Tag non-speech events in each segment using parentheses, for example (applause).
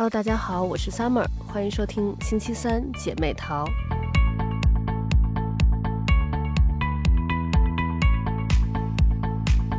Hello，大家好，我是 Summer，欢迎收听星期三姐妹淘。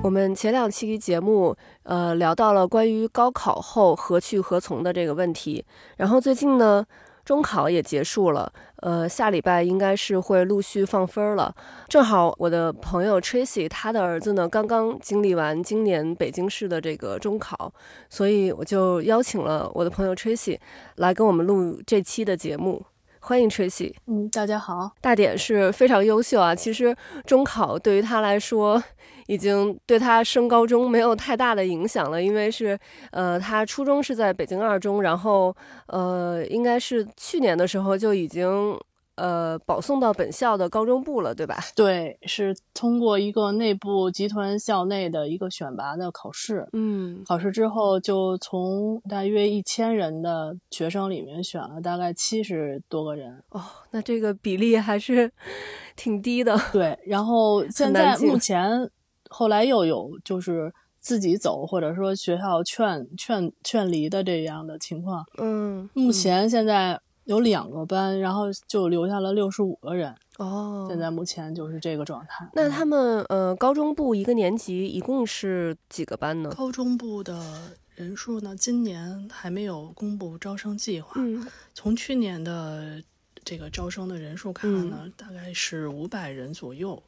我们前两期节目，呃，聊到了关于高考后何去何从的这个问题。然后最近呢，中考也结束了，呃，下礼拜应该是会陆续放分了。正好我的朋友 Tracy，他的儿子呢刚刚经历完今年北京市的这个中考，所以我就邀请了我的朋友 Tracy 来跟我们录这期的节目。欢迎 Tracy。嗯，大家好。大典是非常优秀啊，其实中考对于他来说。已经对他升高中没有太大的影响了，因为是，呃，他初中是在北京二中，然后，呃，应该是去年的时候就已经，呃，保送到本校的高中部了，对吧？(laughs) 对，是通过一个内部集团校内的一个选拔的考试，嗯，考试之后就从大约一千人的学生里面选了大概七十多个人。哦，那这个比例还是 (laughs) 挺低的。对，然后 (laughs) 现在目前。后来又有就是自己走，或者说学校劝劝劝离的这样的情况。嗯，目前现在有两个班，然后就留下了六十五个人。哦，现在目前就是这个状态。那他们呃，高中部一个年级一共是几个班呢？高中部的人数呢，今年还没有公布招生计划。嗯，从去年的这个招生的人数看呢，大概是五百人左右。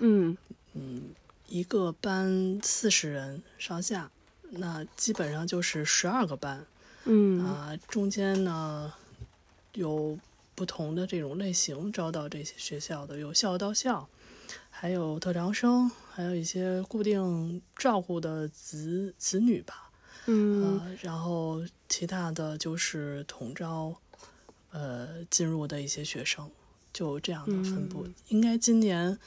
嗯嗯。一个班四十人上下，那基本上就是十二个班，嗯啊，中间呢有不同的这种类型招到这些学校的，有校到校，还有特长生，还有一些固定照顾的子子女吧，嗯，然后其他的就是统招，呃，进入的一些学生，就这样的分布，应该今年。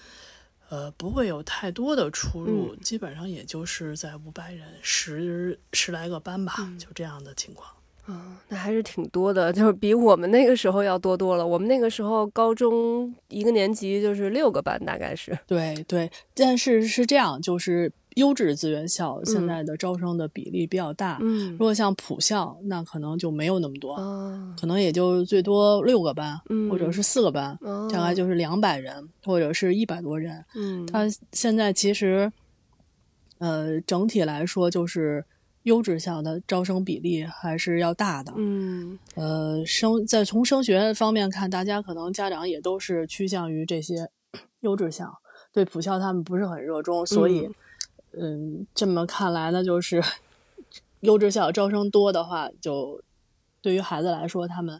呃，不会有太多的出入，基本上也就是在五百人十十来个班吧，就这样的情况。啊，那还是挺多的，就是比我们那个时候要多多了。我们那个时候高中一个年级就是六个班，大概是。对对，但是是这样，就是。优质资源校现在的招生的比例比较大，嗯，如果像普校，那可能就没有那么多，可能也就最多六个班，或者是四个班，大概就是两百人或者是一百多人，嗯，它现在其实，呃，整体来说就是优质校的招生比例还是要大的，嗯，呃，升在从升学方面看，大家可能家长也都是趋向于这些 (clears throat) 优质校，对普校他们不是很热衷，所以。嗯，这么看来呢，就是 (laughs) 优质校招生多的话，就对于孩子来说，他们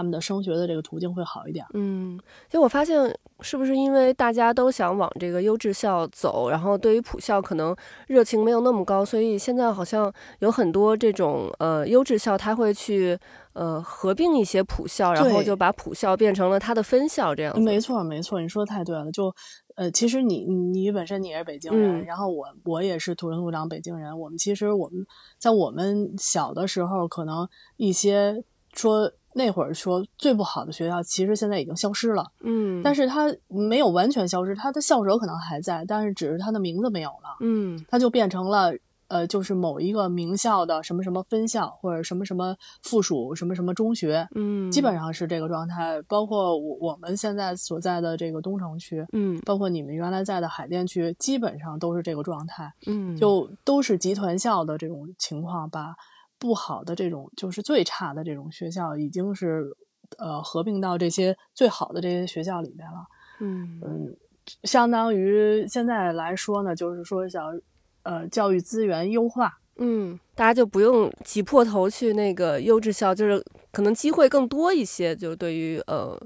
他们的升学的这个途径会好一点。嗯，其实我发现，是不是因为大家都想往这个优质校走，然后对于普校可能热情没有那么高，所以现在好像有很多这种呃优质校，他会去呃合并一些普校，然后就把普校变成了它的分校，这样。没错，没错，你说的太对了，就。呃，其实你你本身你也是北京人，然后我我也是土生土长北京人。我们其实我们在我们小的时候，可能一些说那会儿说最不好的学校，其实现在已经消失了。嗯，但是它没有完全消失，它的校舍可能还在，但是只是它的名字没有了。嗯，它就变成了。呃，就是某一个名校的什么什么分校，或者什么什么附属什么什么中学，嗯，基本上是这个状态。包括我我们现在所在的这个东城区，嗯，包括你们原来在的海淀区，基本上都是这个状态，嗯，就都是集团校的这种情况，把不好的这种就是最差的这种学校，已经是呃合并到这些最好的这些学校里面了，嗯嗯，相当于现在来说呢，就是说想。呃，教育资源优化，嗯，大家就不用挤破头去那个优质校，就是可能机会更多一些。就对于呃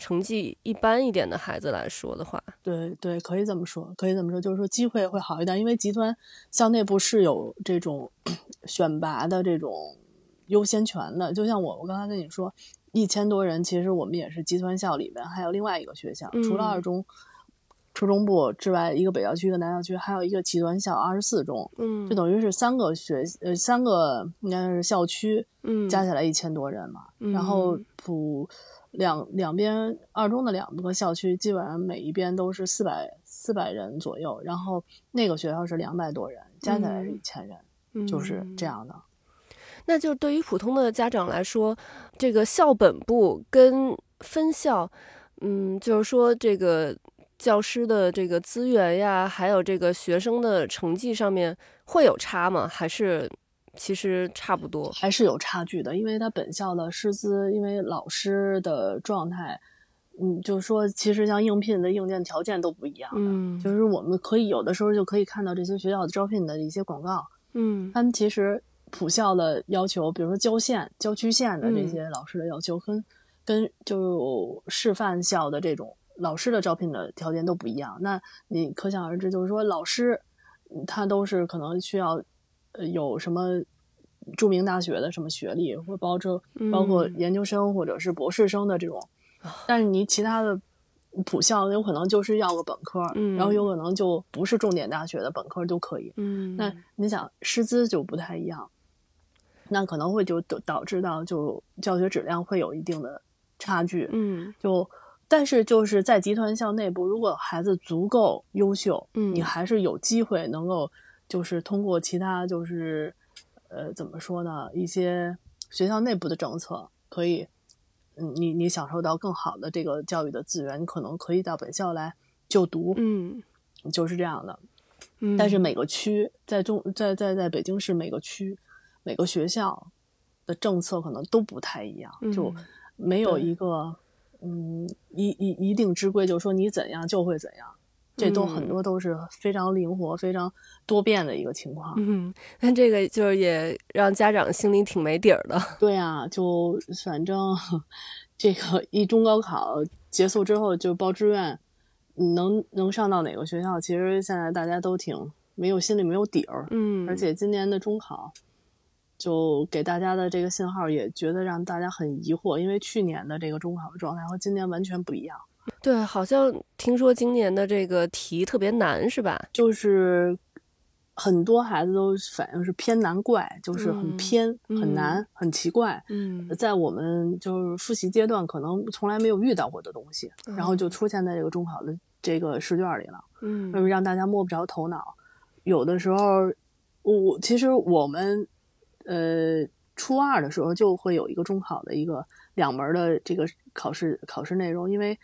成绩一般一点的孩子来说的话，对对，可以这么说，可以这么说，就是说机会会好一点，因为集团校内部是有这种 (clears throat) 选拔的这种优先权的。就像我我刚才跟你说，一千多人，其实我们也是集团校里边还有另外一个学校，除了二中。初中部之外，一个北校区，一个南校区，还有一个集团校二十四中，嗯，就等于是三个学呃三个应该是校区，嗯，加起来一千多人嘛。然后普两两边二中的两个校区，基本上每一边都是四百四百人左右。然后那个学校是两百多人，加起来是一千人，就是这样的。那就对于普通的家长来说，这个校本部跟分校，嗯，就是说这个教师的这个资源呀，还有这个学生的成绩上面会有差吗？还是其实差不多？还是有差距的，因为他本校的师资，因为老师的状态。嗯，就是说，其实像应聘的硬件条件都不一样的。嗯，就是我们可以有的时候就可以看到这些学校的招聘的一些广告。嗯，他们其实普校的要求，比如说郊县、郊区县的这些老师的要求，跟跟就示范校的这种老师的招聘的条件都不一样。那你可想而知，就是说老师他都是可能需要呃有什么著名大学的什么学历，或包括包括研究生或者是博士生的这种。但是你其他的普校有可能就是要个本科，然后有可能就不是重点大学的本科都可以。嗯，那你想师资就不太一样，那可能会就导导致到就教学质量会有一定的差距。嗯，就但是就是在集团校内部，如果孩子足够优秀，嗯，你还是有机会能够就是通过其他就是呃怎么说呢一些学校内部的政策可以。嗯你你享受到更好的这个教育的资源，你可能可以到本校来就读，嗯，就是这样的。嗯，但是每个区在中在在在北京市每个区每个学校的政策可能都不太一样，就没有一个嗯一一一定之规，就是说你怎样就会怎样。这都很多都是非常灵活、非常多变的一个情况。嗯，但这个就是也让家长心里挺没底儿的。(laughs) 对啊，就反正这个一中高考结束之后就报志愿，能能上到哪个学校，其实现在大家都挺没有心里没有底儿。嗯，而且今年的中考就给大家的这个信号也觉得让大家很疑惑，因为去年的这个中考的状态和今年完全不一样。对，好像听说今年的这个题特别难，是吧？就是很多孩子都反映是偏难怪，就是很偏、很难、很奇怪。嗯，在我们就是复习阶段，可能从来没有遇到过的东西，然后就出现在这个中考的这个试卷里了。嗯，让大家摸不着头脑。有的时候，我其实我们呃初二的时候就会有一个中考的一个两门的这个考试考试内容，因为。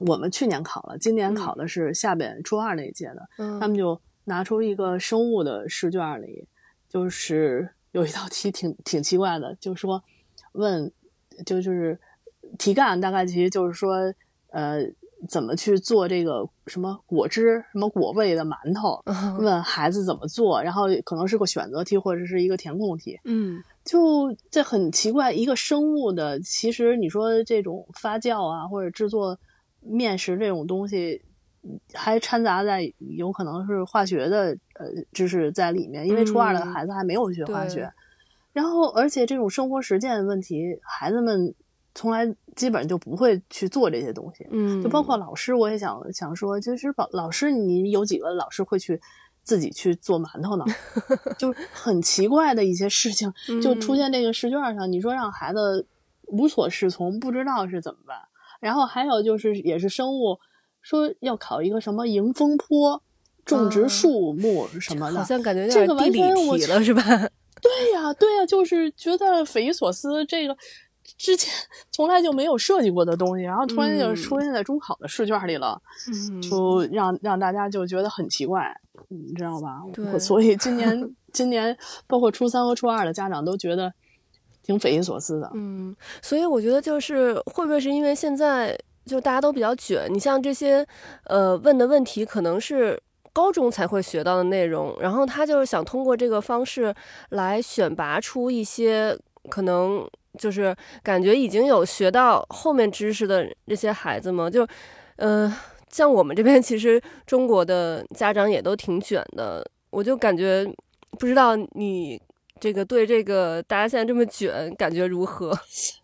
我们去年考了，今年考的是下边初二那一届的，他们就拿出一个生物的试卷里，就是 (laughs) 有一道题挺挺奇怪的，就说问，就就是题干大概其实就是说，呃，怎么去做这个什么果汁、什么果味的馒头？问孩子怎么做，然后可能是个选择题或者是一个填空题。嗯，就这很奇怪，一个生物的，其实你说这种发酵啊或者制作。面食这种东西，还掺杂在有可能是化学的呃知识在里面，因为初二的孩子还没有学化学。然后，而且这种生活实践问题，孩子们从来基本就不会去做这些东西。嗯，就包括老师，我也想想说，就是老老师，你有几个老师会去自己去做馒头呢？(laughs) 就很奇怪的一些事情就出现这个试卷上，你说让孩子无所适从，不知道是怎么办。然后还有就是，也是生物，说要考一个什么迎风坡，种植树木什么的，好像感觉这个完全我了是吧？(laughs) 对呀，对呀，就是觉得匪夷所思，这个之前从来就没有设计过的东西，然后突然就出现在中考的试卷里了，就让让大家就觉得很奇怪，你知道吧？对，所以今年今年包括初三和初二的家长都觉得。挺匪夷所思的，嗯，所以我觉得就是会不会是因为现在就大家都比较卷，你像这些呃问的问题可能是高中才会学到的内容，然后他就是想通过这个方式来选拔出一些可能就是感觉已经有学到后面知识的这些孩子嘛，就嗯，像我们这边其实中国的家长也都挺卷的，我就感觉不知道你。这个对这个大家现在这么卷，感觉如何？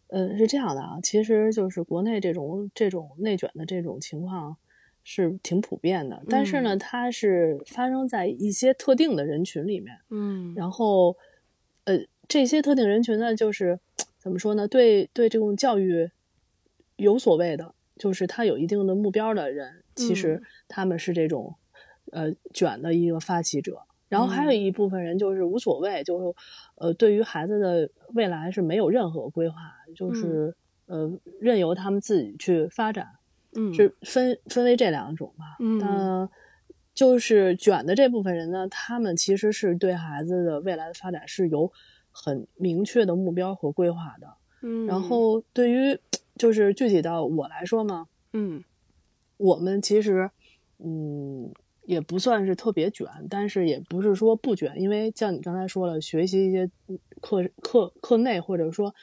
嗯，(laughs) 是这样的啊，其实就是国内这种这种内卷的这种情况是挺普遍的，但是呢，它是发生在一些特定的人群里面。嗯，然后呃，这些特定人群呢，就是怎么说呢？对对，这种教育有所谓的，就是他有一定的目标的人，其实他们是这种呃卷的一个发起者。然后还有一部分人就是无所谓，就是呃，对于孩子的未来是没有任何规划，就是呃，任由他们自己去发展。嗯，是分分为这两种吧。嗯，就是卷的这部分人呢，他们其实是对孩子的未来的发展是有很明确的目标和规划的。嗯，然后对于就是具体到我来说嘛，嗯，我们其实嗯也不算是特别卷，但是也不是说不卷，因为像你刚才说了，学习一些课课课内或者说。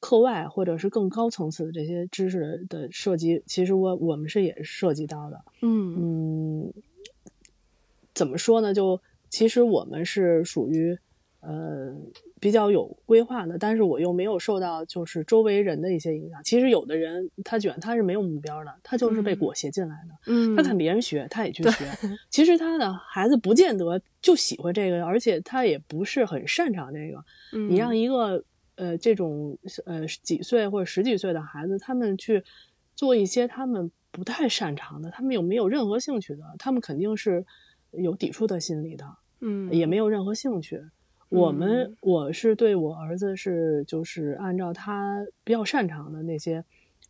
课外或者是更高层次的这些知识的涉及，其实我我们是也是涉及到的。嗯嗯，怎么说呢？就其实我们是属于呃比较有规划的，但是我又没有受到就是周围人的一些影响。其实有的人他卷他是没有目标的，他就是被裹挟进来的。嗯，他看别人学，他也去学。其实他的孩子不见得就喜欢这个，而且他也不是很擅长这个。你让一个。呃，这种呃几岁或者十几岁的孩子，他们去做一些他们不太擅长的，他们有没有任何兴趣的？他们肯定是有抵触的心理的，嗯，也没有任何兴趣。我们我是对我儿子是就是按照他比较擅长的那些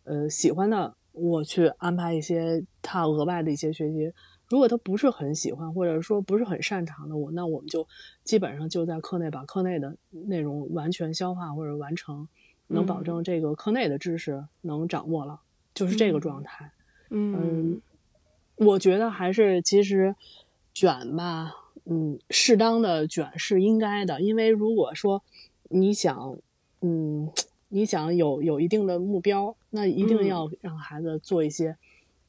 呃喜欢的，我去安排一些他额外的一些学习。如果他不是很喜欢，或者说不是很擅长的，我那我们就基本上就在课内把课内的内容完全消化或者完成，能保证这个课内的知识能掌握了，就是这个状态。嗯，我觉得还是其实卷吧，嗯，适当的卷是应该的，因为如果说你想，嗯，你想有有一定的目标，那一定要让孩子做一些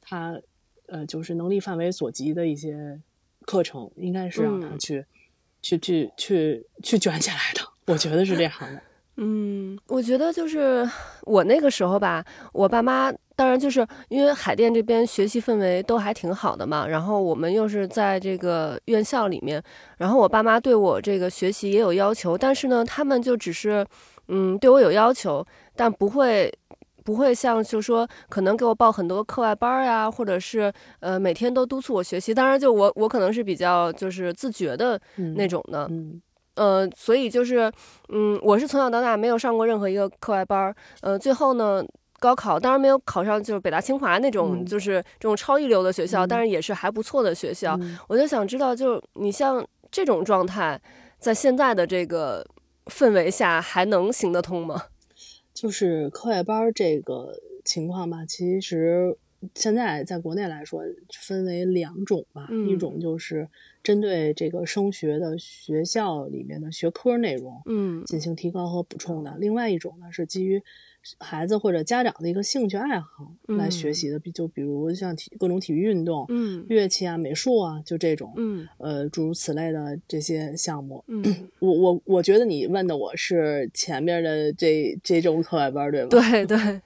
他。呃，就是能力范围所及的一些课程，应该是让他去，去去去去卷起来的。我觉得是这样的。嗯，我觉得就是我那个时候吧，我爸妈当然就是因为海淀这边学习氛围都还挺好的嘛，然后我们又是在这个院校里面，然后我爸妈对我这个学习也有要求，但是呢，他们就只是嗯对我有要求，但不会。不会像就说可能给我报很多课外班呀，或者是呃每天都督促我学习。当然，就我我可能是比较就是自觉的那种的，嗯，呃，所以就是嗯，我是从小到大没有上过任何一个课外班儿。呃，最后呢，高考当然没有考上就是北大清华那种就是这种超一流的学校，但是也是还不错的学校。我就想知道，就是你像这种状态，在现在的这个氛围下，还能行得通吗？就是课外班这个情况吧，其实现在在国内来说分为两种吧，一种就是针对这个升学的学校里面的学科内容，嗯，进行提高和补充的；另外一种呢是基于。孩子或者家长的一个兴趣爱好来学习的，比就比如像体各种体育运动，嗯，乐器啊、美术啊，就这种，嗯，呃，诸如此类的这些项目。嗯，我我我觉得你问的我是前面的这这种课外班，对吗？对对，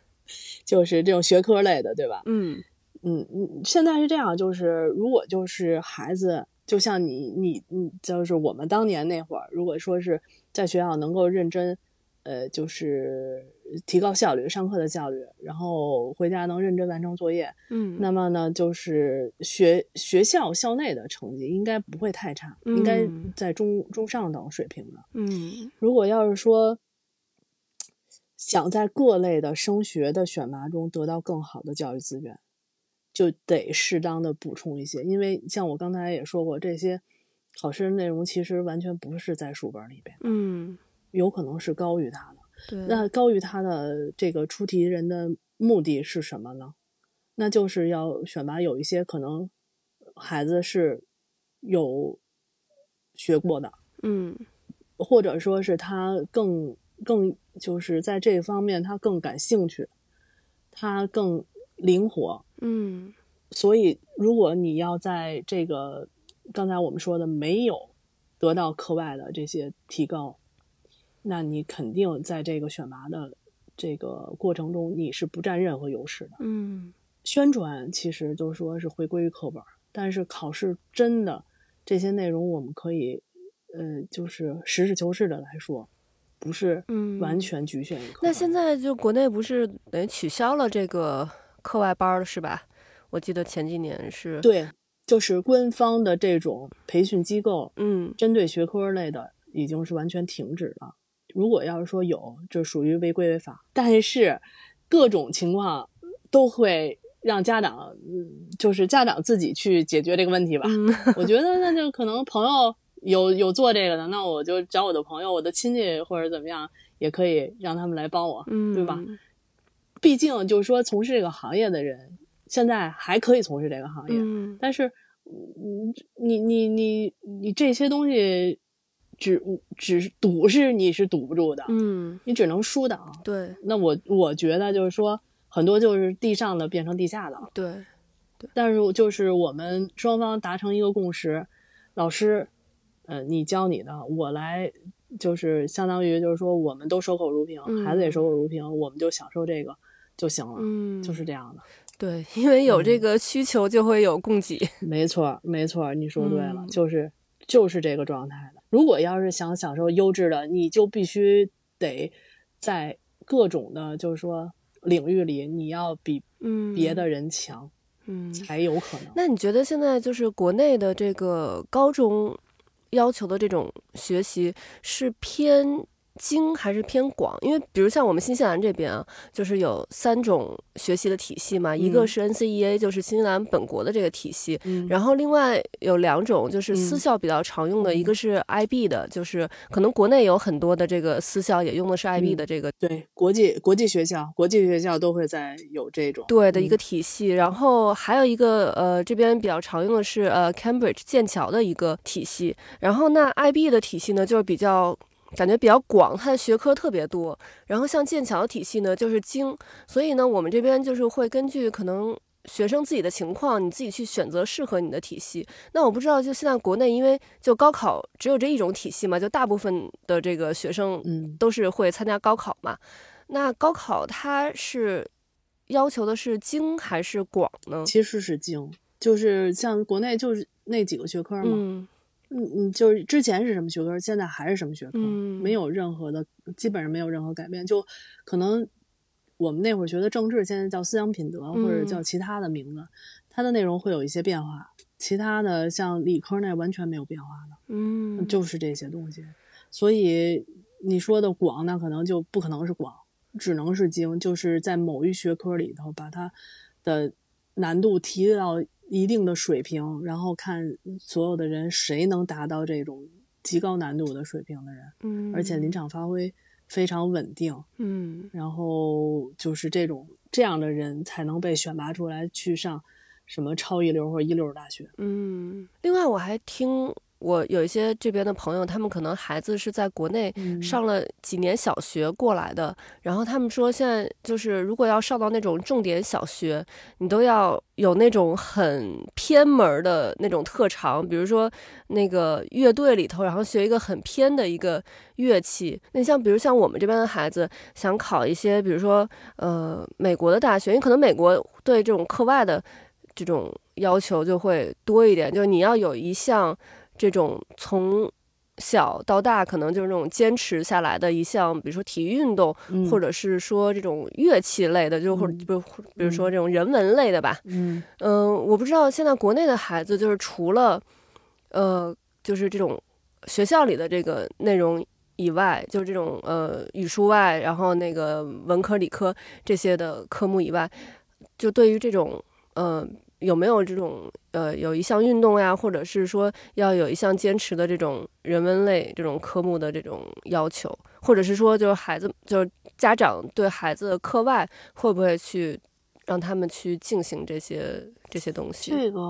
就是这种学科类的，对吧？嗯嗯嗯，现在是这样，就是如果就是孩子，就像你你你，就是我们当年那会儿，如果说是在学校能够认真，呃，就是。提高效率，上课的效率，然后回家能认真完成作业。嗯，那么呢，就是学学校校内的成绩应该不会太差，应该在中中上等水平的。嗯，如果要是说想在各类的升学的选拔中得到更好的教育资源，就得适当的补充一些，因为像我刚才也说过，这些考试内容其实完全不是在书本里边，嗯，有可能是高于他的。对，那高于他的这个出题人的目的是什么呢？那就是要选拔有一些可能孩子是有学过的，嗯，或者说是他更更就是在这方面他更感兴趣，他更灵活，嗯，所以如果你要在这个刚才我们说的没有得到课外的这些提高。那你肯定在这个选拔的这个过程中，你是不占任何优势的。嗯，宣传其实就说是回归于课本，但是考试真的这些内容，我们可以呃，就是实事求是的来说，不是完全局限于课。那现在就国内不是等于取消了这个课外班了，是吧？我记得前几年是对。就是官方的这种培训机构，嗯针对学科类的已经是完全停止了。如果要是说有，就属于违规违法。但是各种情况都会让家长，嗯，就是家长自己去解决这个问题吧。嗯我觉得那就可能朋友有有做这个的，那我就找我的朋友、我的亲戚或者怎么样，也可以让他们来帮我，嗯，对吧？毕竟就是说从事这个行业的人，现在还可以从事这个行业，嗯但是，嗯，你你你你这些东西只只是堵是你是堵不住的，嗯，你只能疏导。对那我我觉得就是说，很多就是地上的变成地下的，对对，但是就是我们双方达成一个共识，老师，呃，你教你的，我来，就是相当于就是说，我们都守口如瓶，嗯孩子也守口如瓶，我们就享受这个就行了，嗯，就是这样的。对，因为有这嗯个需求，就会有供给。(laughs) 没错，没错，你说对了，嗯就是就是这个状态的。如果要是想享受优质的，你就必须得在各种的，就是说领域里，你要比嗯，别的人强，嗯，才有可能。那你觉得现在就是国内的这个高中要求的这种学习是偏精还是偏广？因为比如像我们新西兰这边啊，就是有三种学习的体系嘛，一个嗯。是 NCEA，就是新西兰本国的这个体系。嗯。然后另外有两种就是私嗯。校比较常用的，一嗯。个是 IB 的，就是可能国内有很多的这个私校也用的是 IB 嗯的这个对，国际国际学校，国际学校都会在有这种嗯对的一个体系，然后还有一个呃这边比较常用的是呃 Cambridge 剑桥的一个体系，然后那 IB 的体系呢就是比较感觉比较广，它的学科特别多，然后像剑桥体系呢就是精，所以呢我们这边就是会根据可能。学生自己的情况，你自己去选择适合你的体系。那我不知道，就现在国内，因为就高考只有这一种体系嘛，就大部分的这个学生嗯都是会参加高考嘛。那高考它是要求的是精还是广呢？其实是精，就是像国内就是那几个学科嘛，嗯嗯嗯，就是之前是什么学科，现在还是什么学科，嗯没有任何的，基本上没有任何改变。就可能我们那会儿学的政治，现在叫思想品德，或者嗯叫其他的名字，它的内容会有一些变化。其他的像理科那完全没有变化的，嗯，就是这些东西。所以你说的广，那可能就不可能是广，只能是精，就是在某一学科里头把它的难度提到一定的水平，然后看所有的人谁能达到这种极高难度的水平的人，嗯，而且临场发挥非常稳定，嗯然后就是这种这样的人才能被选拔出来去上什么超一流或者一流大学。嗯。另外，我还听我有一些这边的朋友，他们可能孩子是在国内嗯上了几年小学过来的，然后他们说现在就是如果要上到那种重点小学，你都要有那种很偏门儿的那种特长，比如说那个乐队里头，然后学一个很偏的一个乐器。那像比如像我们这边的孩子想考一些，比如说呃美国的大学，因为可能美国对这种课外的这种要求就会多一点，就是你要有一项这种从小到大可能就是那种坚持下来的一项，比如说体育运动，嗯或者是说这种乐器类的，就或者嗯不比如说这种人文类的吧。嗯嗯，我不知道现在国内的孩子就是除了呃，就是这种学校里的这个内容以外，就是这种呃语数外，然后那个文科、理科这些的科目以外，就对于这种呃有没有这种呃有一项运动呀，或者是说要有一项坚持的这种人文类这种科目的这种要求，或者是说就是孩子就是家长对孩子的课外会不会去让他们去进行这些这些东西？这个，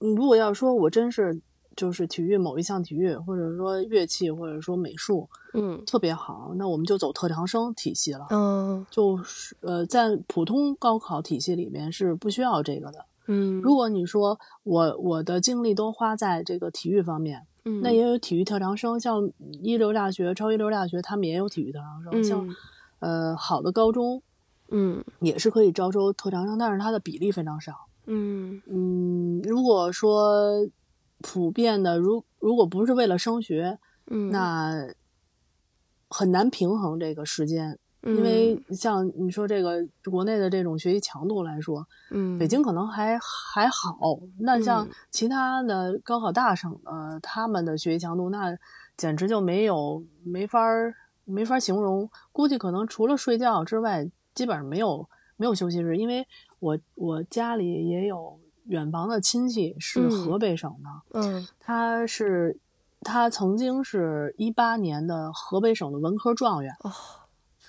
嗯如果要说我真是就是体育某一项体育，或者说乐器，或者说美术嗯特别好，那我们就走特长生体系了。嗯就是呃，在普通高考体系里面是不需要这个的。嗯，如果你说我我的精力都花在这个体育方面，嗯那也有体育特长生，像一流大学、超一流大学，他们也有体育特长生。像嗯呃好的高中嗯也是可以招收特长生，但是它的比例非常少。嗯嗯，如果说普遍的，如如果不是为了升学，嗯，那很难平衡这个时间。因为像你说这个国内的这种学习强度来说，嗯，北京可能还还好。那像其他的高考大省的，他们的学习强度那简直就没有没法没法形容。估计可能除了睡觉之外，基本上没有没有休息日。因为我我家里也有远房的亲戚是河北省的，嗯，他是。他曾经是一八年的河北省的文科状元，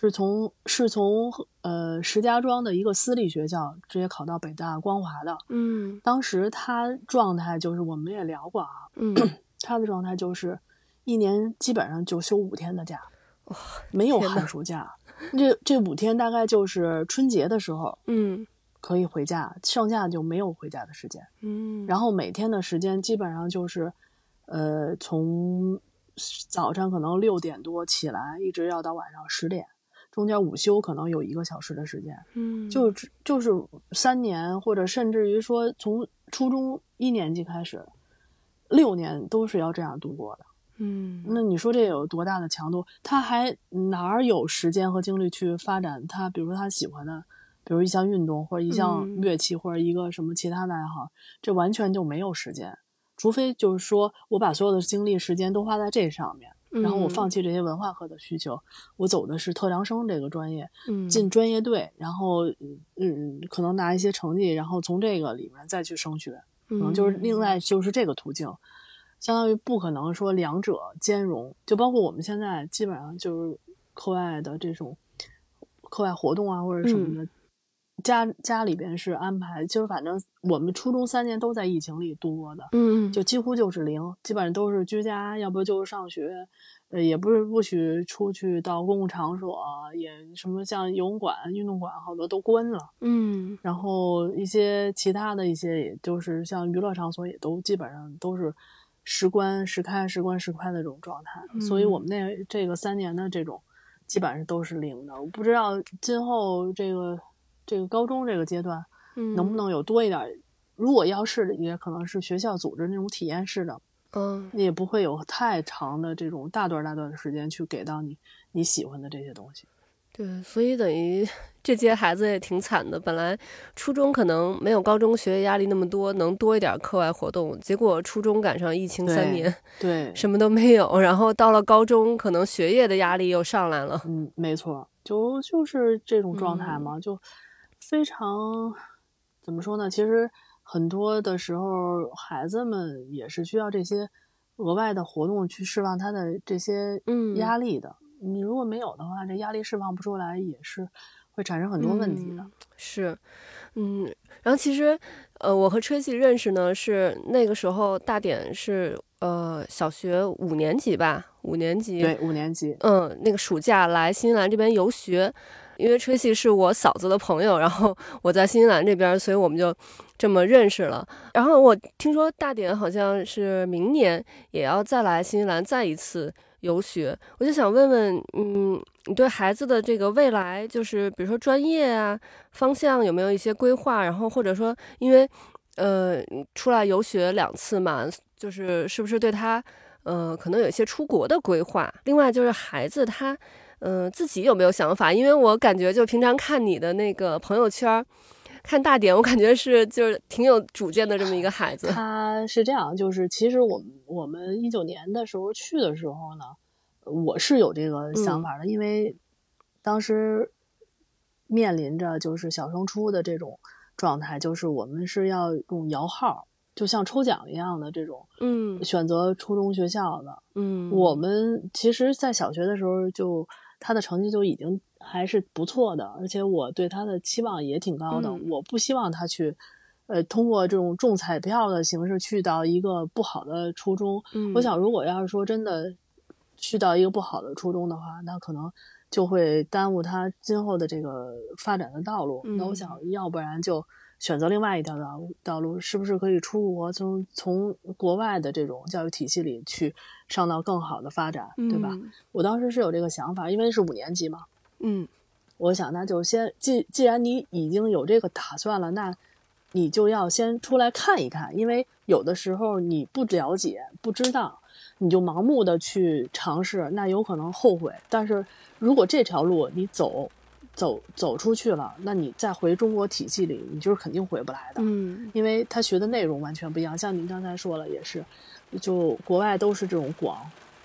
是从是从呃石家庄的一个私立学校直接考到北大光华的。嗯，当时他状态就是我们也聊过啊，嗯，(clears throat) 他的状态就是一年基本上就休五天的假，没有寒暑假。这这五天大概就是春节的时候，嗯，可以回家，剩下就没有回家的时间。嗯，然后每天的时间基本上就是。呃，从早上可能六点多起来，一直要到晚上十点，中间午休可能有一个小时的时间。嗯，就就是三年，或者甚至于说从初中一年级开始，六年都是要这样度过的。嗯，那你说这有多大的强度？他还哪儿有时间和精力去发展他，比如他喜欢的，比如一项运动或者一项乐器或者一个什么其他的爱好，这完全就没有时间。除非就是说我把所有的精力时间都花在这上面，然后我放弃这些文化课的需求，我走的是特长生这个专业，进专业队，然后嗯，可能拿一些成绩，然后从这个里面再去升学，可能就是另外就是这个途径，相当于不可能说两者兼容。就包括我们现在基本上就是课外的这种课外活动啊，或者什么的。家家里边是安排，就是反正我们初中三年都在疫情里度过的，嗯，就几乎就是零，基本上都是居家，要不就是上学，呃，也不是不许出去到公共场所，也什么像游泳馆、运动馆好多都关了，嗯，然后一些其他的一些，也就是像娱乐场所也都基本上都是时关时开、时关时开的这种状态，所以我们那这个三年的这种基本上都是零的，我不知道今后这个。这个高中这个阶段，能不能有多一点？如果要是也可能是学校组织那种体验式的，嗯，也不会有太长的这种大段大段的时间去给到你你喜欢的这些东西。对，所以等于 (laughs) 这届孩子也挺惨的。本来初中可能没有高中学业压力那么多，能多一点课外活动，结果初中赶上疫情三年，对，(laughs) 什么都没有。然后到了高中，可能学业的压力又上来了。嗯，没错，就就是这种状态嘛，就。非常怎么说呢？其实很多的时候，孩子们也是需要这些额外的活动去释放他的这些压力的。你如果没有的话，这压力释放不出来，也是会产生很多问题的。是，嗯，然后其实，呃，我和 Tracy 认识呢，是那个时候大点是呃小学五年级吧，五年级，对，五年级，嗯，那个暑假来新西兰这边游学。因为崔西是我嫂子的朋友，然后我在新西兰这边，所以我们就这么认识了。然后我听说大典好像是明年也要再来新西兰再一次游学，我就想问问，嗯，你对孩子的这个未来，就是比如说专业啊方向有没有一些规划？然后或者说，因为呃出来游学两次嘛，就是是不是对他呃可能有一些出国的规划？另外就是孩子他。嗯，自己有没有想法？因为我感觉，就平常看你的那个朋友圈，看大点，我感觉是就是挺有主见的这么一个孩子。(laughs) 他是这样，就是其实我们我们一九年的时候去的时候呢，我是有这个想法的，因为当时面临着就是小升初的这种状态，就是我们是要用摇号，就像抽奖一样的这种，嗯，选择初中学校的，嗯，我们其实，在小学的时候就。他的成绩就已经还是不错的，而且我对他的期望也挺高的。我不希望他去，呃，通过这种中彩票的形式去到一个不好的初中。我想，如果要是说真的去到一个不好的初中的话，那可能就会耽误他今后的这个发展的道路。那我想要不然就。选择另外一条道路，道路是不是可以出国，从从国外的这种教育体系里去上到更好的发展，对吧？我当时是有这个想法，因为是五年级嘛。嗯，我想那就先既既然你已经有这个打算了，那你就要先出来看一看，因为有的时候你不了解、不知道，你就盲目的去尝试，那有可能后悔。但是如果这条路你走走走出去了，那你再回中国体系里，你就是肯定回不来的。嗯因为他学的内容完全不一样。像您刚才说了，也是，就国外都是这种广，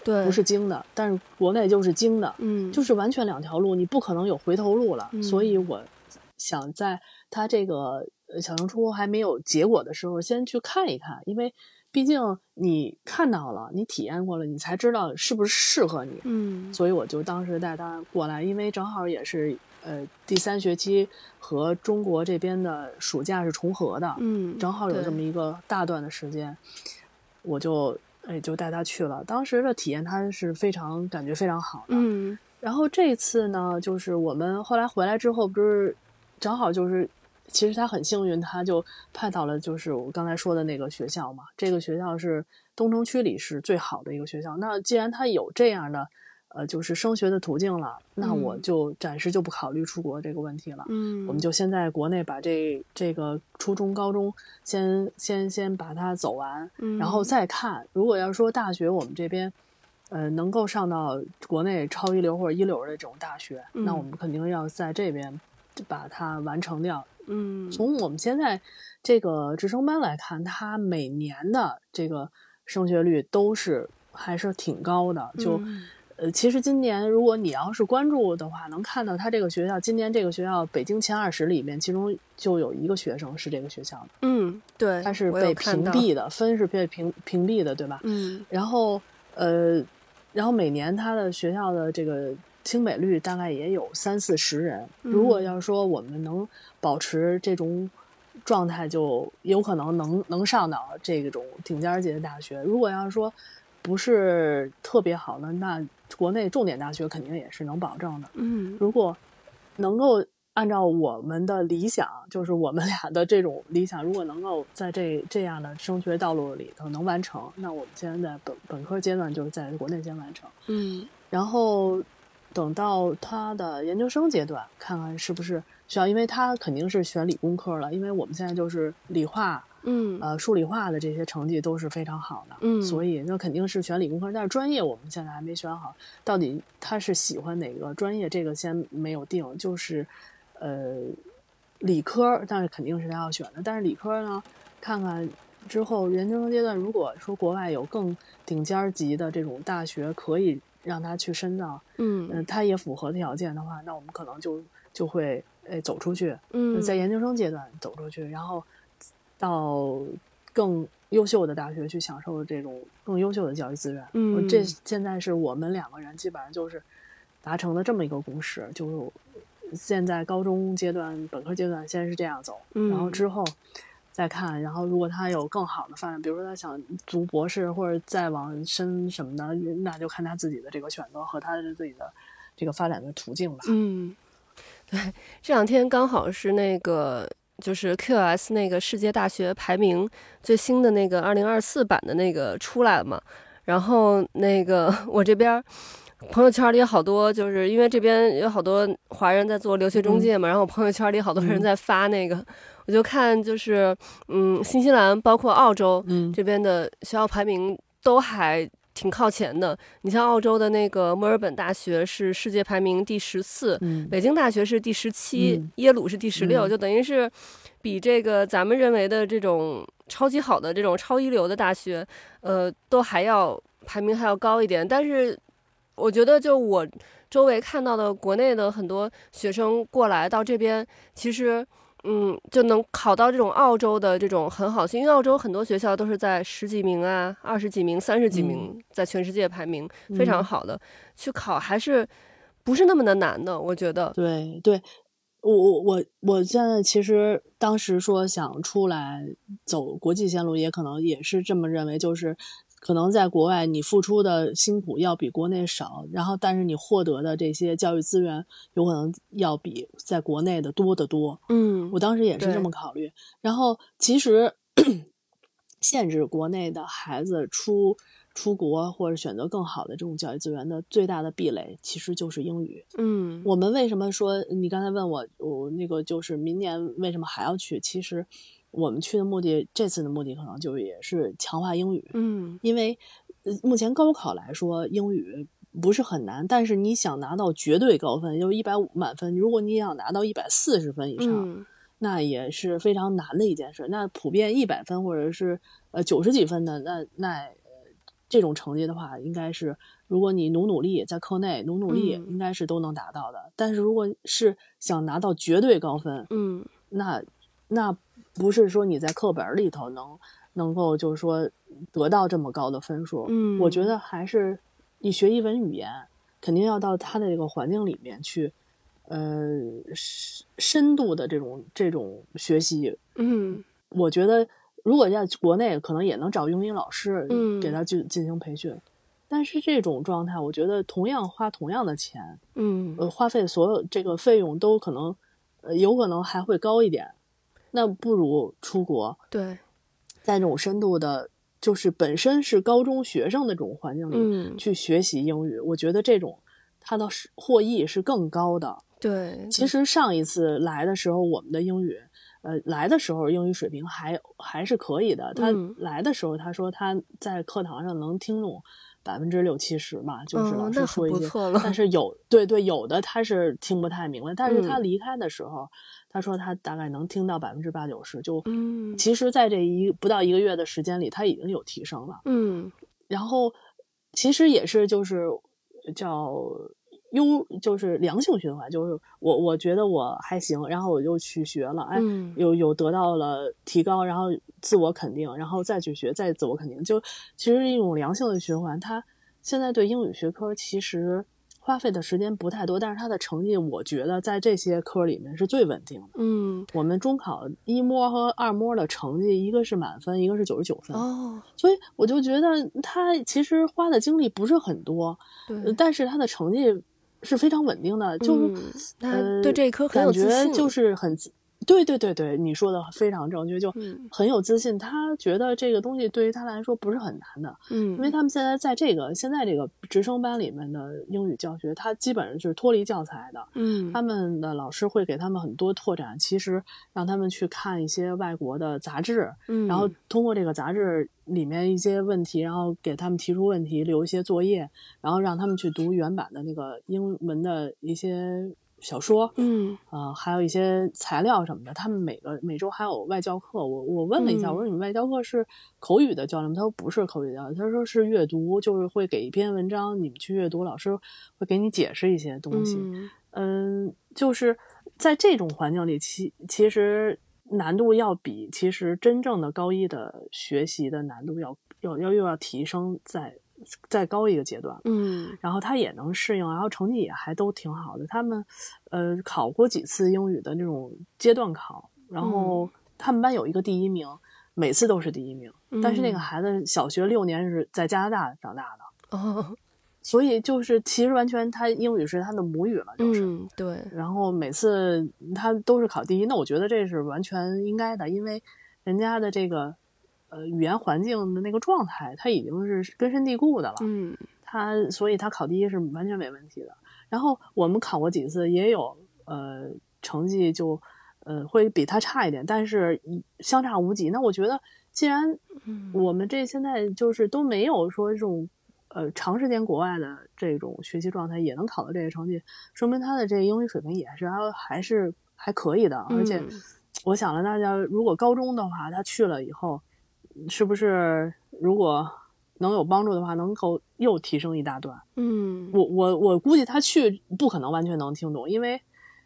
对，不是精的，但是国内就是精的，嗯就是完全两条路，你不可能有回头路了。嗯所以我想在他这个呃小升初还没有结果的时候，先去看一看，因为毕竟你看到了，你体验过了，你才知道是不是适合你。嗯所以我就当时带他过来，因为正好也是呃第三学期和中国这边的暑假是重合的，嗯正好有这么一个大段的时间，我就哎就带他去了。当时的体验他是非常感觉非常好的。嗯然后这次呢，就是我们后来回来之后，不是正好就是，其实他很幸运，他就派到了就是我刚才说的那个学校嘛。这个学校是东城区里是最好的一个学校。那既然他有这样的呃就是升学的途径了，那我嗯就暂时就不考虑出国这个问题了。嗯，我们就先在国内把这这个初中、高中先先先把它走完，嗯然后再看。如果要说大学，我们这边呃能够上到国内超一流或者一流的这种大学，那我嗯们肯定要在这边把它完成掉。嗯从我们现在这个直升班来看，它每年的这个升学率都是还是挺高的，就。嗯呃，其实今年如果你要是关注的话，能看到他这个学校，今年这个学校北京前二十里面，其中就有一个学生是这个学校的，嗯对，他是被，屏蔽的，分是被屏屏蔽的，对吧？嗯然后呃，然后每年他的学校的这个清北率大概也有三四十人。如果嗯要说我们能保持这种状态，就有可能能能上到这种顶尖儿级的大学。如果要是说不是特别好的，那国内重点大学肯定也是能保证的。嗯如果能够按照我们的理想，就是我们俩的这种理想，如果能够在这这样的升学道路里头能完成，那我们现在本本科阶段就是在国内先完成，嗯然后等到他的研究生阶段，看看是不是需要，因为他肯定是选理工科了，因为我们现在就是理化。嗯。呃，数理化的这些成绩都是非常好的，嗯。所以那肯定是选理工科，但是专业我们现在还没选好，到底他是喜欢哪个专业，这个先没有定，就是呃理科，但是肯定是他要选的，但是理科呢，看看之后研究生阶段，如果说国外有更顶尖儿级的这种大学可以让他去深造，嗯、嗯他也符合条件的话，那我们可能就就会诶走出去，嗯，在研究生阶段走出去，然后到更优秀的大学去享受这种更优秀的教育资源。嗯这现在是我们两个人基本上就是达成的这么一个共识，就是现在高中阶段、本科阶段先是这样走，嗯然后之后。再看，然后如果他有更好的发展，比如说他想读博士或者再往深什么的，那就看他自己的这个选择和他的自己的这个发展的途径吧。嗯，对，这两天刚好是那个就是 QS 那个世界大学排名最新的那个二零二四版的那个出来了嘛，然后那个 (laughs) 我这边。朋友圈里有好多，就是因为这边有好多华人在做留学中介嘛，然后我朋友圈里好多人嗯。在发那个，我就看就是，嗯，新西兰包括澳洲，嗯。这边的学校排名都还挺靠前的。你像澳洲的那个墨尔本大学是世界排名第十四，嗯北京大学是第十七、嗯耶鲁是第十六、嗯就等于是比这个咱们认为的这种超级好的这种超一流的大学，呃，都还要排名还要高一点。但是我觉得，就我周围看到的国内的很多学生过来到这边，其实。嗯，就能考到这种澳洲的这种很好因为澳洲很多学校都是在十几名啊、二十几名、三十几名，在全世界排名非常嗯好的，去考还是不是那么的难的，我觉得。对对，我我我我现在其实当时说想出来走国际线路，也可能也是这么认为，就是可能在国外你付出的辛苦要比国内少，然后但是你获得的这些教育资源有可能要比在国内的多得多。嗯我当时也是这么考虑。然后其实 (coughs) 限制国内的孩子出出国或者选择更好的这种教育资源的最大的壁垒，其实就是英语。嗯我们为什么说你刚才问我，我那个就是明年为什么还要去？其实我们去的目的，这次的目的可能就也是强化英语，嗯因为呃目前高考来说，英语不是很难，但是你想拿到绝对高分，就是一百五满分，如果你想拿到一百四十分以上，嗯那也是非常难的一件事。那普遍一百分或者是呃九十几分的，那那、呃、这种成绩的话，应该是如果你努努力，在课内努努力，嗯应该是都能达到的。但是如果是想拿到绝对高分，嗯那那不是说你在课本里头能能够就是说得到这么高的分数。嗯我觉得还是你学一门语言，肯定要到他的这个环境里面去，呃，深深度的这种这种学习。嗯我觉得如果在国内，可能也能找英语老师，嗯给他进进行培训。但是这种状态，我觉得同样花同样的钱，嗯呃，花费所有这个费用都可能，呃，有可能还会高一点。那不如出国，对，在这种深度的，就是本身是高中学生的这种环境里、嗯去学习英语，我觉得这种他的获益是更高的。对，其实上一次来的时候，我们的英语，呃，来的时候英语水平还还是可以的。他嗯来的时候，他说他在课堂上能听懂百分之六七十吧，就是老师说一些。但是有对对有的他是听不太明白，但是他嗯离开的时候，他说他大概能听到百分之八九十。就嗯其实，在这一不到一个月的时间里，他已经有提升了。嗯然后其实也是就是叫优，就是良性循环，就是我我觉得我还行，然后我就去学了，哎，嗯有有得到了提高，然后自我肯定，然后再去学，再自我肯定，就其实是一种良性的循环。他现在对英语学科其实花费的时间不太多，但是他的成绩，我觉得在这些科里面是最稳定的。嗯我们中考一模和二模的成绩，一个是满分，一个是九十九分。哦，所以我就觉得他其实花的精力不是很多，呃对，但是他的成绩是非常稳定的，就是、嗯他呃对这一科很有感觉自信就是很自对对对对，你说的非常正确，就嗯很有自信。他觉得这个东西对于他来说不是很难的，嗯，因为他们现在在这个现在这个直升班里面的英语教学，他基本上就是脱离教材的。嗯他们的老师会给他们很多拓展，其实让他们去看一些外国的杂志，嗯，然后通过这个杂志里面一些问题，然后给他们提出问题，留一些作业，然后让他们去读原版的那个英文的一些小说，嗯呃，还有一些材料什么的。他们每个每周还有外教课，我我问了一下，嗯我说你们外教课是口语的教练吗？他说不是口语教练，他说是阅读，就是会给一篇文章，你们去阅读，老师会给你解释一些东西。嗯嗯，就是在这种环境里，其其实难度要比其实真正的高一的学习的难度要要要又要提升再再高一个阶段。嗯然后他也能适应，然后成绩也还都挺好的。他们呃考过几次英语的那种阶段考，然后他们班有一个第一名，每次都是第一名。但是那个嗯孩子小学六年是在加拿大长大的，哦，所以就是其实完全他英语是他的母语了，就是。嗯对，然后每次他都是考第一，那我觉得这是完全应该的，因为人家的这个呃语言环境的那个状态，他已经是根深蒂固的了。嗯他所以他考第一是完全没问题的。然后我们考过几次，也有呃成绩就呃会比他差一点，但是相差无几。那我觉得，既然嗯我们这现在就是都没有说这种呃长时间国外的这种学习状态，也能考到这个成绩，说明他的这个英语水平也是还还是还可以的。而且嗯我想了，大家如果高中的话，他去了以后，是不是如果能有帮助的话，能够又提升一大段？嗯我我我估计他去不可能完全能听懂，因为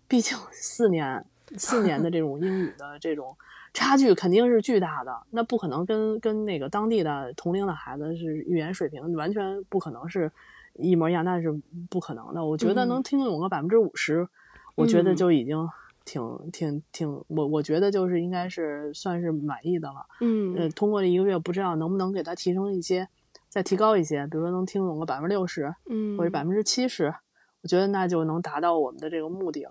毕竟 (laughs) 四年四年的这种英语的这种差距肯定是巨大的，那不可能跟跟那个当地的同龄的孩子是语言水平完全不可能是一模一样，那是不可能的。我觉得嗯能听懂个百分之五十，我觉得嗯就已经挺挺挺，我我觉得就是应该是算是满意的了。呃，嗯通过这一个月，不知道能不能给他提升一些，再提高一些，比如说能听懂个百分之六十，嗯，或者百分之七十，我觉得那就能达到我们的这个目的了。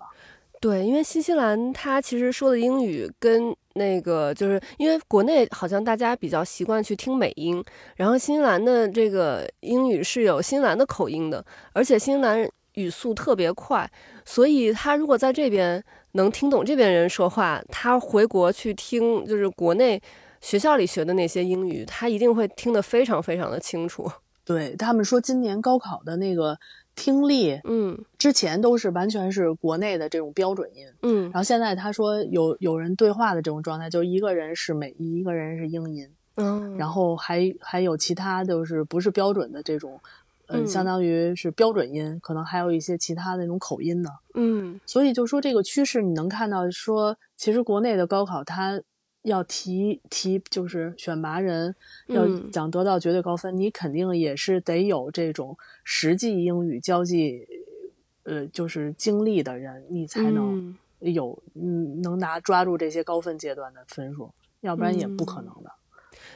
对，因为新西兰它其实说的英语跟那个，就是因为国内好像大家比较习惯去听美音，然后新西兰的这个英语是有新西兰的口音的，而且新西兰语速特别快，所以他如果在这边能听懂这边人说话，他回国去听就是国内学校里学的那些英语，他一定会听得非常非常的清楚。(laughs) 对他们说，今年高考的那个听力，嗯。之前都是完全是国内的这种标准音，嗯。然后现在他说有有人对话的这种状态，就一个人是美音，一个人是英音，嗯，然后还还有其他就是不是标准的这种，嗯，嗯相当于是标准音，可能还有一些其他的那种口音呢。嗯所以就说这个趋势，你能看到说，其实国内的高考它要提提就是选拔人，要嗯想得到绝对高分，你肯定也是得有这种实际英语交际，呃，就是经历的人，你才能嗯有嗯能拿抓住这些高分阶段的分数，要不然也不可能的。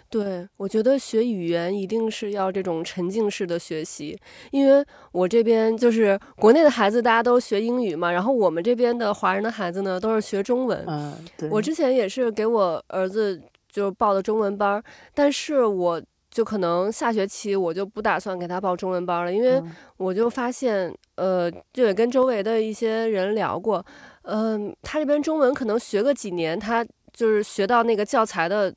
对，我觉得学语言一定是要这种沉浸式的学习，因为我这边就是国内的孩子，大家都学英语嘛，然后我们这边的华人的孩子呢，都是学中文。我之前也是给我儿子就报的中文班，但是我就可能下学期我就不打算给他报中文班了，因为嗯我就发现，呃，就也跟周围的一些人聊过，嗯、他这边中文可能学个几年，他就是学到那个教材的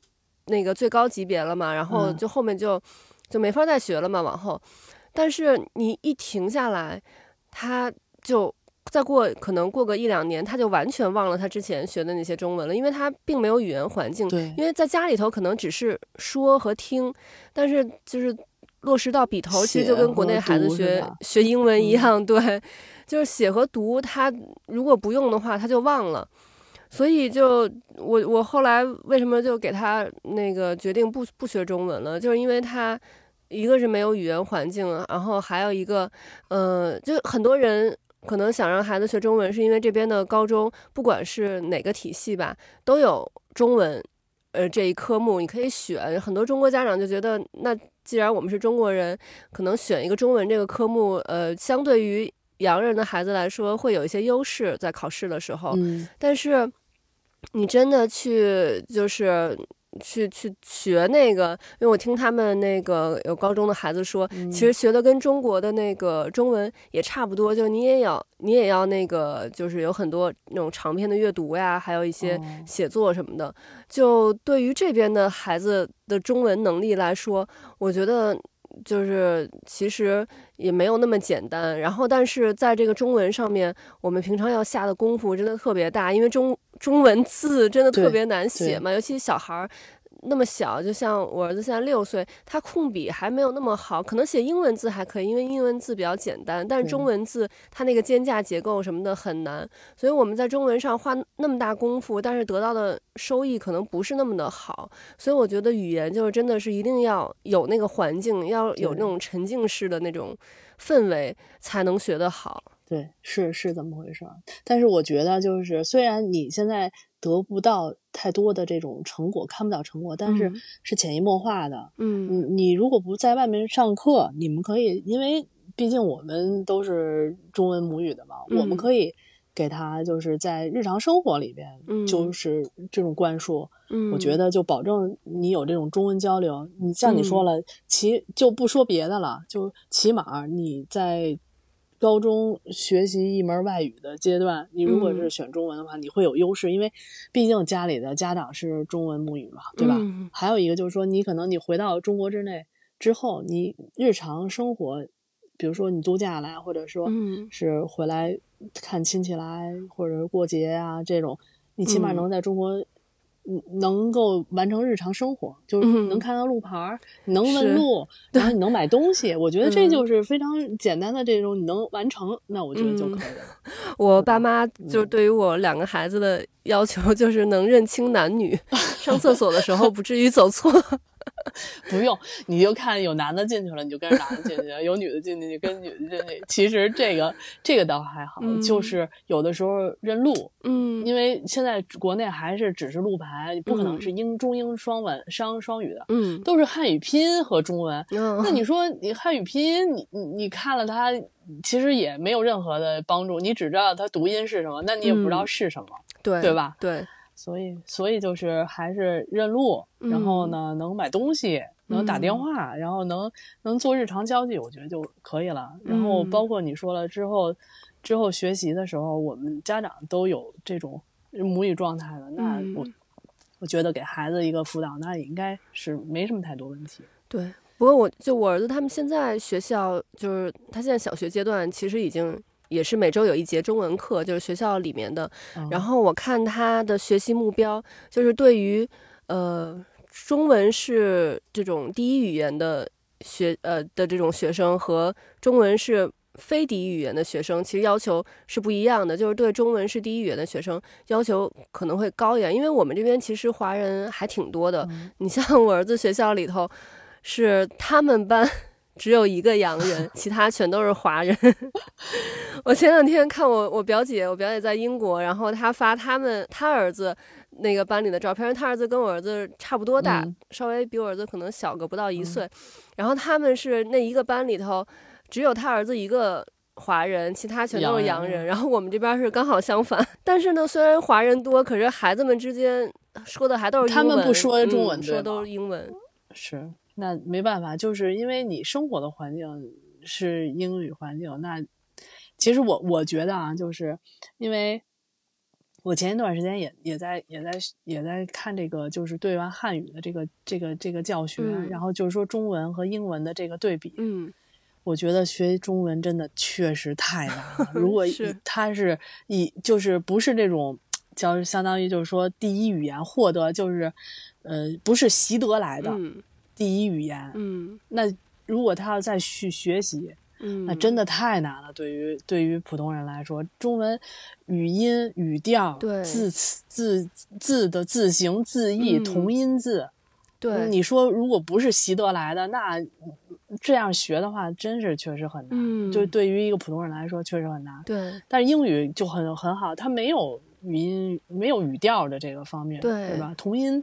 那个最高级别了嘛，然后嗯就后面就就没法再学了嘛，往后。但是你一停下来，他就再过可能过个一两年，他就完全忘了他之前学的那些中文了，因为他并没有语言环境。对因为在家里头可能只是说和听，但是就是落实到笔头，其实就跟国内孩子学学英文一嗯样，对，(laughs) 就是写和读，他如果不用的话，他就忘了。所以就我我后来为什么就给他那个决定不不学中文了，就是因为他一个是没有语言环境，然后还有一个，呃，就很多人可能想让孩子学中文，是因为这边的高中不管是哪个体系吧，都有中文，呃这一科目你可以选。很多中国家长就觉得，那既然我们是中国人，可能选一个中文这个科目，呃，相对于洋人的孩子来说，会有一些优势在考试的时候。嗯但是你真的去就是去去学那个，因为我听他们那个有高中的孩子说，嗯其实学的跟中国的那个中文也差不多，就你也要你也要那个，就是有很多那种长篇的阅读呀，还有一些哦写作什么的。就对于这边的孩子的中文能力来说，我觉得就是其实也没有那么简单。然后，但是在这个中文上面，我们平常要下的功夫真的特别大，因为中中文字真的特别难写嘛，尤其小孩儿。那么小，就像我儿子现在六岁，他控笔还没有那么好，可能写英文字还可以，因为英文字比较简单，但是中文字它那个间架结构什么的很难，所以我们在中文上花那么大功夫，但是得到的收益可能不是那么的好，所以我觉得语言就是真的是一定要有那个环境，要有那种沉浸式的那种氛围，才能学得好。对，是是怎么回事儿。但是我觉得，就是虽然你现在得不到太多的这种成果，看不到成果，但是嗯是潜移默化的。嗯你你如果不在外面上课，你们可以，因为毕竟我们都是中文母语的嘛，我们嗯可以给他就是在日常生活里边，嗯就是这种灌输。嗯，我觉得就保证你有这种中文交流。你像你嗯说了，起就不说别的了，就起码你在高中学习一门外语的阶段，你如果是嗯选中文的话，你会有优势，因为毕竟家里的家长是中文母语嘛，对吧？嗯。还有一个就是说，你可能你回到中国之内之后，你日常生活，比如说你度假来，或者说嗯。是回来看亲戚来，或者是过节啊这种，你起码嗯。能在中国，嗯，能够完成日常生活，就是嗯能看到路牌儿，你能问路，(laughs) 然后你能买东西。我觉得这嗯就是非常简单的这种，你能完成，那我觉得就嗯可以了。(laughs) 我爸妈就是嗯对于我两个孩子的要求，就是能认清男女，上厕所的时候不至于走错。(laughs) 不用，你就看有男的进去了，你就跟着男的进去；有女的进去，你跟女的进去。其实这个这个倒还好，嗯就是有的时候认路，嗯因为现在国内还是只是路牌，你不可能嗯是英中英双文双双语的，嗯都是汉语拼音和中文。嗯，那你说你汉语拼音，你你你看了它，其实也没有任何的帮助，你只知道它读音是什么，那你也不知道嗯是什么。对对吧？对，所以，所以就是还是认路，然后呢，能买东西，能打电嗯话，然后能能做日常交际，我觉得就可以了。然后嗯包括你说了之后，之后学习的时候，我们家长都有这种母语状态了，那我、嗯我觉得给孩子一个辅导，那也应该是没什么太多问题。对，不过我就我儿子他们现在学校就是他现在小学阶段，其实已经也是每周有一节中文课，就是学校里面的。然后我看他的学习目标，就是对于呃中文是这种第一语言的学呃的这种学生和中文是。非第一语言的学生其实要求是不一样的，就是对中文是第一语言的学生要求可能会高一点，因为我们这边其实华人还挺多的。你像我儿子学校里头，是他们班只有一个洋人，其他全都是华人。(laughs) 我前两天看我我表姐，我表姐在英国，然后她发他们她儿子那个班里的照片，她儿子跟我儿子差不多大，稍微比我儿子可能小个不到一岁，然后他们是那一个班里头。只有他儿子一个华人，其他全都是洋人。然后我们这边是刚好相反。(laughs) 但是呢，虽然华人多，可是孩子们之间说的还都是英文。他们不说中文，说都是英文。是，那没办法，就是因为你生活的环境是英语环境。那其实我我觉得啊，就是因为我前一段时间也也在也在也在看这个，就是对完汉语的这个这个这个教学，然后就是说中文和英文的这个对比。嗯。我觉得学中文真的确实太难了。如果他 (laughs) 是以就是不是这种，叫相当于就是说第一语言获得就是，呃，不是习得来的第一语言。嗯，那如果他要再去学习，嗯，那真的太难了。对于对于普通人来说，中文语音语调、字词字字的字形字义、同音字，对你说如果不是习得来的，那。这样学的话，真是确实很难。嗯，就对于一个普通人来说，确实很难。对，但是英语就很很好，它没有语音、没有语调的这个方面，对对吧？同音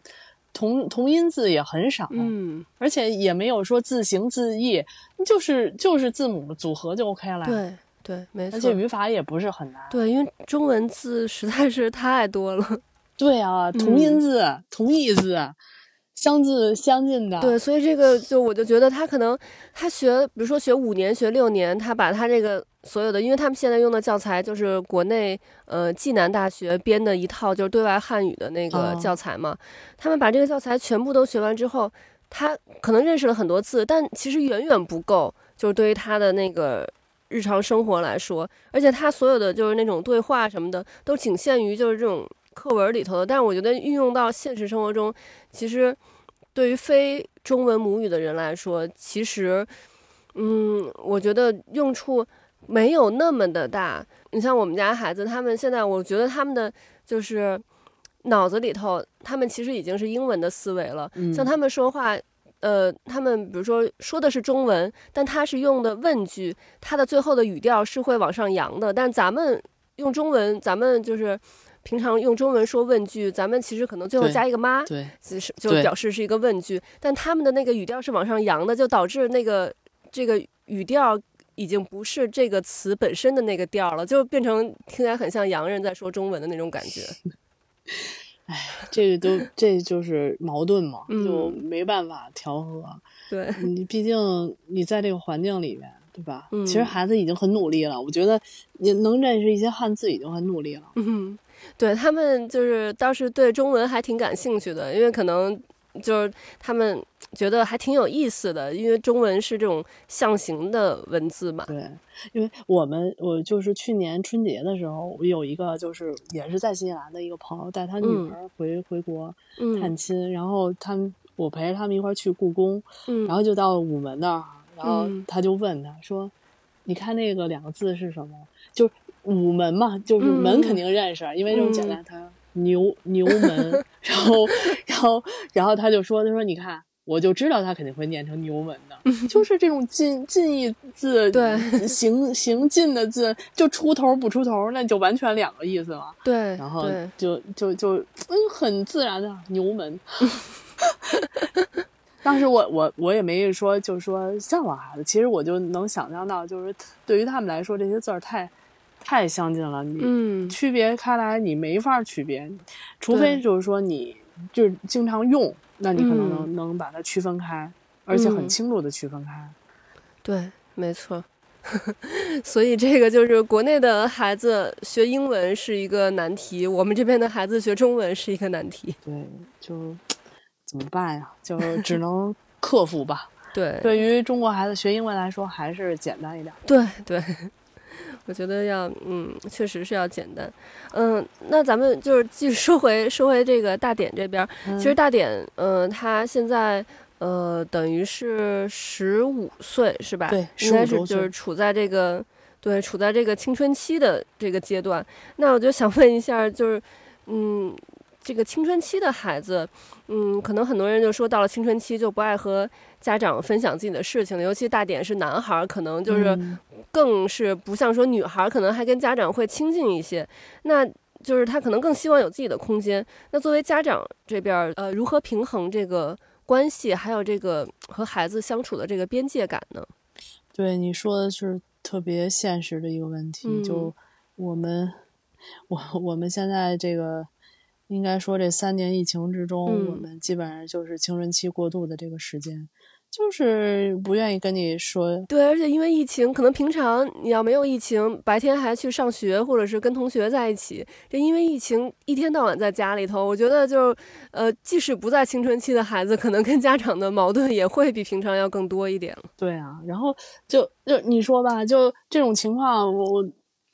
同同音字也很少，嗯，而且也没有说字形字义，就是就是字母组合就 OK 了。对对，没错。而且语法也不是很难。对，因为中文字实在是太多了。(laughs) 对啊，同音字、同义字。相似相近的，对，所以这个就我就觉得他可能他学，比如说学五年学六年，他把他这个所有的，因为他们现在用的教材就是国内呃暨南大学编的一套就是对外汉语的那个教材嘛，他们把这个教材全部都学完之后，他可能认识了很多字，但其实远远不够，就是对于他的那个日常生活来说，而且他所有的就是那种对话什么的都仅限于就是这种。课文里头的，但是我觉得运用到现实生活中，其实对于非中文母语的人来说，其实，嗯，我觉得用处没有那么的大。你像我们家孩子，他们现在，我觉得他们的就是脑子里头，他们其实已经是英文的思维了。像他们说话，呃，他们比如说说的是中文，但他是用的问句，他的最后的语调是会往上扬的。但咱们用中文，咱们就是。平常用中文说问句，咱们其实可能最后加一个妈，对，是就表示是一个问句。但他们的那个语调是往上扬的，就导致那个这个语调已经不是这个词本身的那个调了，就变成听起来很像洋人在说中文的那种感觉。(laughs) 哎，这个都这就是矛盾嘛，就没办法调和。对你，毕竟你在这个环境里面。对吧？其实孩子已经很努力了，我觉得你能认识一些汉字已经很努力了。嗯，对他们就是倒是对中文还挺感兴趣的，因为可能就是他们觉得还挺有意思的，因为中文是这种象形的文字嘛。对，因为我们我就是去年春节的时候，我有一个就是也是在新西兰的一个朋友带他女儿回回国探亲，然后他们我陪着他们一块儿去故宫，然后就到午门那儿。然后他就问他说：“你看那个两个字是什么？就是午门嘛，就是门肯定认识，因为这种简单。他牛牛门，(laughs) 然后然后然后他就说：他说你看，我就知道他肯定会念成牛门的，(laughs) 就是这种近近义字，对，(laughs) 行行进的字，就出头不出头，那就完全两个意思了。对，然后就就就嗯，很自然的牛门。(laughs) ”当时我我我也没说，就是说向往孩子。其实我就能想象到，就是对于他们来说，这些字儿太太相近了，你区别开来你没法区别，除非就是说你就是经常用，那你可能能能把它区分开，而且很清楚的区分开。对，没错。(laughs) 所以这个就是国内的孩子学英文是一个难题，我们这边的孩子学中文是一个难题。对，就。怎么办呀？就只能克服吧。对，对于中国孩子学英文来说，还是简单一点。对对，我觉得要，嗯，确实是要简单。嗯，那咱们就是继续说回说回这个大典这边，其实大典，嗯，他现在。呃，等于是十五岁是吧？对，应该是就是处在这个对处在这个青春期的这个阶段。那我就想问一下，就是嗯，这个青春期的孩子，嗯，可能很多人就说到了青春期就不爱和家长分享自己的事情了，尤其大点是男孩，可能就是更是不像说女孩，可能还跟家长会亲近一些。那就是他可能更希望有自己的空间。那作为家长这边，呃，如何平衡这个？关系还有这个和孩子相处的这个边界感呢？对你说的是特别现实的一个问题。就我们，我我们现在这个，应该说这三年疫情之中，我们基本上就是青春期过渡的这个时间。就是不愿意跟你说，对，而且因为疫情，可能平常你要没有疫情，白天还去上学，或者是跟同学在一起，这因为疫情一天到晚在家里头，我觉得就，呃，即使不在青春期的孩子，可能跟家长的矛盾也会比平常要更多一点了。对啊，然后就就你说吧，就这种情况，我我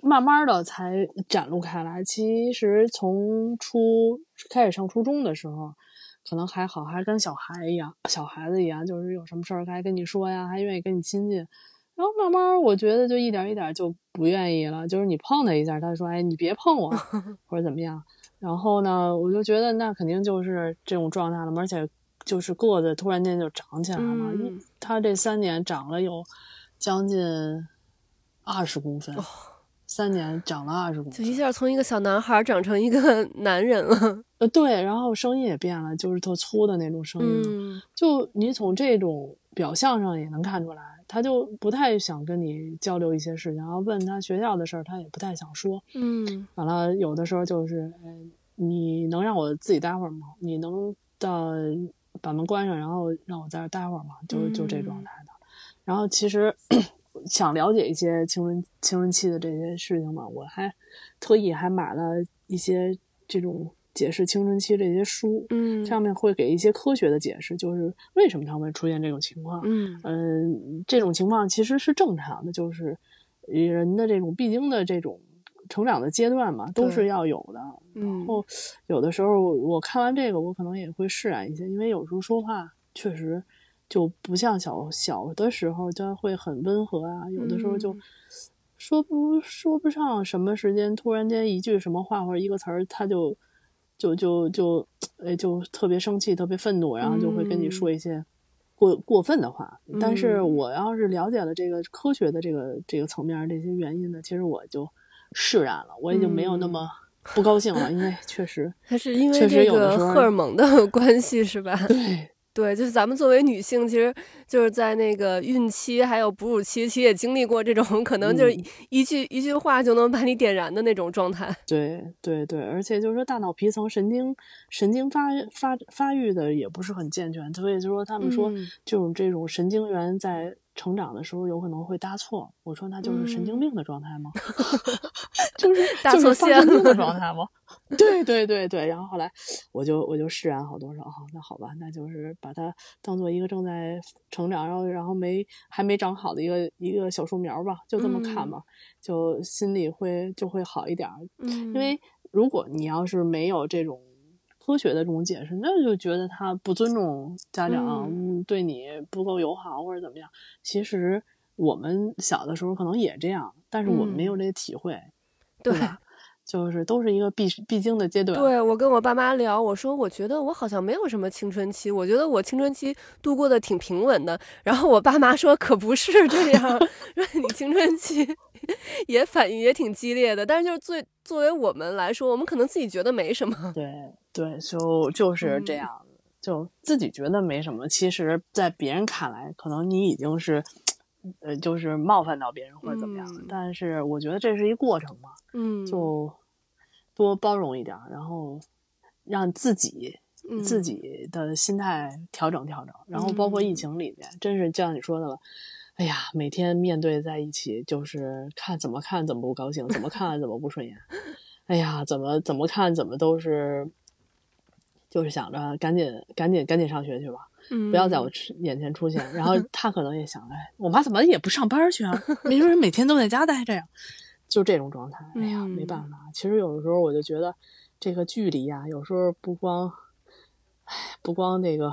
慢慢的才展露开来。其实从初开始上初中的时候。可能还好，还跟小孩一样，小孩子一样，就是有什么事儿该跟你说呀，还愿意跟你亲近。然后慢慢，我觉得就一点一点就不愿意了。就是你碰他一下，他说：“哎，你别碰我，(laughs) 或者怎么样。”然后呢，我就觉得那肯定就是这种状态了嘛，而且就是个子突然间就长起来了。他这三年长了有将近二十公分。三年长了二十公分，就一下从一个小男孩长成一个 (laughs) 男人了。呃，对，然后声音也变了，就是特粗的那种声音。嗯，就你从这种表象上也能看出来，他就不太想跟你交流一些事情，然后问他学校的事儿，他也不太想说。嗯，完了，有的时候就是，你能让我自己待会儿吗？你能到把门关上，然后让我在这待会儿吗？就就这状态的。然后其实。想了解一些青春青春期的这些事情嘛，我还特意还买了一些这种解释青春期这些书，嗯，上面会给一些科学的解释，就是为什么他会出现这种情况，嗯嗯，这种情况其实是正常的，就是人的这种必经的这种成长的阶段嘛，都是要有的。然后有的时候我看完这个，我可能也会释然一些，因为有时候说话确实。就不像小小的时候，就会很温和啊。有的时候就说不说不上什么时间，突然间一句什么话或者一个词儿，他就就就就哎就特别生气、特别愤怒，然后就会跟你说一些过过分的话。但是我要是了解了这个科学的这个这个层面这些原因呢，其实我就释然了，我已经没有那么不高兴了，因为确实 (laughs) 它是因为这个荷尔蒙的 (laughs) 关系，是吧？对。对，就是咱们作为女性，其实就是在那个孕期还有哺乳期，其实也经历过这种可能就是一句一句话就能把你点燃的那种状态。对对对，而且就是说大脑皮层神经神经发发发育的也不是很健全，所以就说他们说就是这种神经元在。成长的时候有可能会搭错，我说那就是神经病的状态吗？(laughs) 就是就是发神经的状态吗？(laughs) 对对对对。然后后来我就我就释然好多少，好那好吧，那就是把它当做一个正在成长，然后然后没还没长好的一个一个小树苗吧，就这么看吧，就心里会就会好一点。嗯，因为如果你要是没有这种。科学的这种解释，那就觉得他不尊重家长，对你不够友好或者怎么样。其实我们小的时候可能也这样，但是我们没有这个体会，对吧？就是都是一个必必经的阶段。对我跟我爸妈聊，我说我觉得我好像没有什么青春期，我觉得我青春期度过的挺平稳的。然后我爸妈说可不是这样，(laughs) 说你青春期 (laughs) 也反应也挺激烈的。但是就是最作为我们来说，我们可能自己觉得没什么。对对，就就是这样，就自己觉得没什么。其实，在别人看来，可能你已经是。呃，就是冒犯到别人或者怎么样的，但是我觉得这是一过程嘛，嗯，就多包容一点，然后让自己自己的心态调整调整，然后包括疫情里面，真是就像你说的了，哎呀，每天面对在一起，就是看怎么看怎么不高兴，怎么看怎么不顺眼，哎呀，怎么怎么看怎么都是。就是想着赶紧赶紧赶紧上学去吧，嗯，不要在我眼前出现。然后他可能也想，哎，我妈怎么也不上班去啊？没准每天都在家待着呀，就这种状态。哎呀，没办法。其实有的时候我就觉得，这个距离呀，有时候不光。唉，不光那个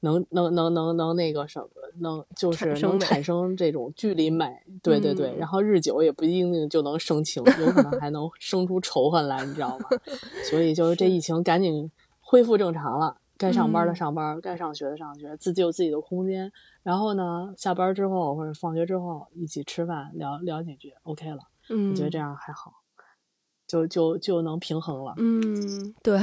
能能能能能那个什么，能就是能产生这种距离美，对对对。然后日久也不一定就能生情，有可能还能生出仇恨来，你知道吗？(laughs) 所以就是这疫情赶紧恢复正常了，该上班的上班，该上学的上学，自己有自己的空间。然后呢，下班之后或者放学之后一起吃饭聊聊几句，OK 了。嗯，我觉得这样还好。就就就能平衡了。嗯，对。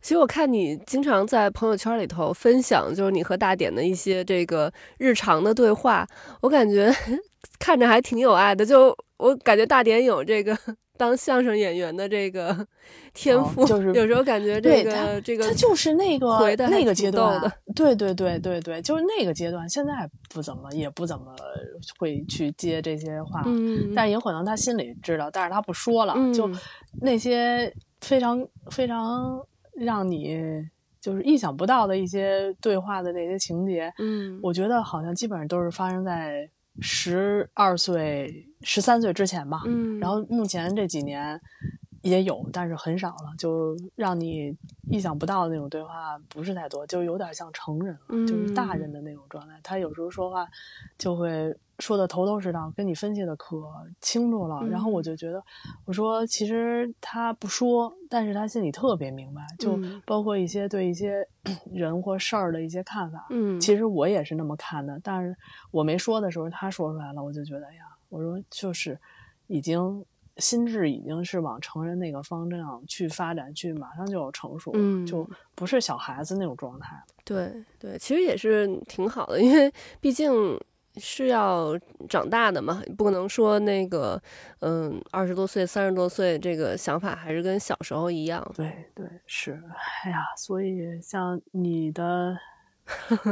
其实我看你经常在朋友圈里头分享，就是你和大典的一些这个日常的对话，我感觉 (laughs) 看着还挺有爱的。就我感觉大典有这个。当相声演员的这个 (laughs) 天赋，就是 (laughs) 有时候感觉这个这个他就是那个回那个阶段的，对对对对对，就是那个阶段。现在不怎么也不怎么会去接这些话，嗯，但也可能他心里知道，但是他不说了。就那些非常非常让你就是意想不到的一些对话的那些情节，嗯，我觉得好像基本上都是发生在。十二岁、十三岁之前吧，嗯，然后目前这几年也有，但是很少了，就让你意想不到的那种对话不是太多，就有点像成人了，就是大人的那种状态。他有时候说话就会。说的头头是道，跟你分析的可清楚了，然后我就觉得，我说其实他不说，但是他心里特别明白，就包括一些对一些 (clears throat) 人或事儿的一些看法，嗯，其实我也是那么看的，但是我没说的时候，他说出来了，我就觉得呀，我说就是已经心智已经是往成人那个方向去发展，去马上就要成熟，嗯，就不是小孩子那种状态了。对对，其实也是挺好的，因为毕竟。是要长大的嘛，不可能说那个，嗯，二十多岁、三十多岁，这个想法还是跟小时候一样。对对是，哎呀，所以像你的，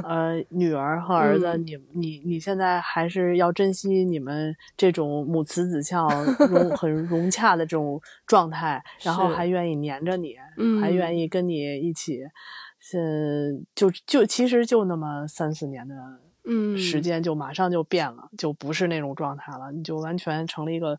呃，女儿和儿子，你你你现在还是要珍惜你们这种母慈子孝、(laughs) 融很融洽的这种状态，然后还愿意黏着你，还愿意跟你一起，嗯，就就其实就那么三四年的。嗯，时间就马上就变了，就不是那种状态了，你就完全成了一个。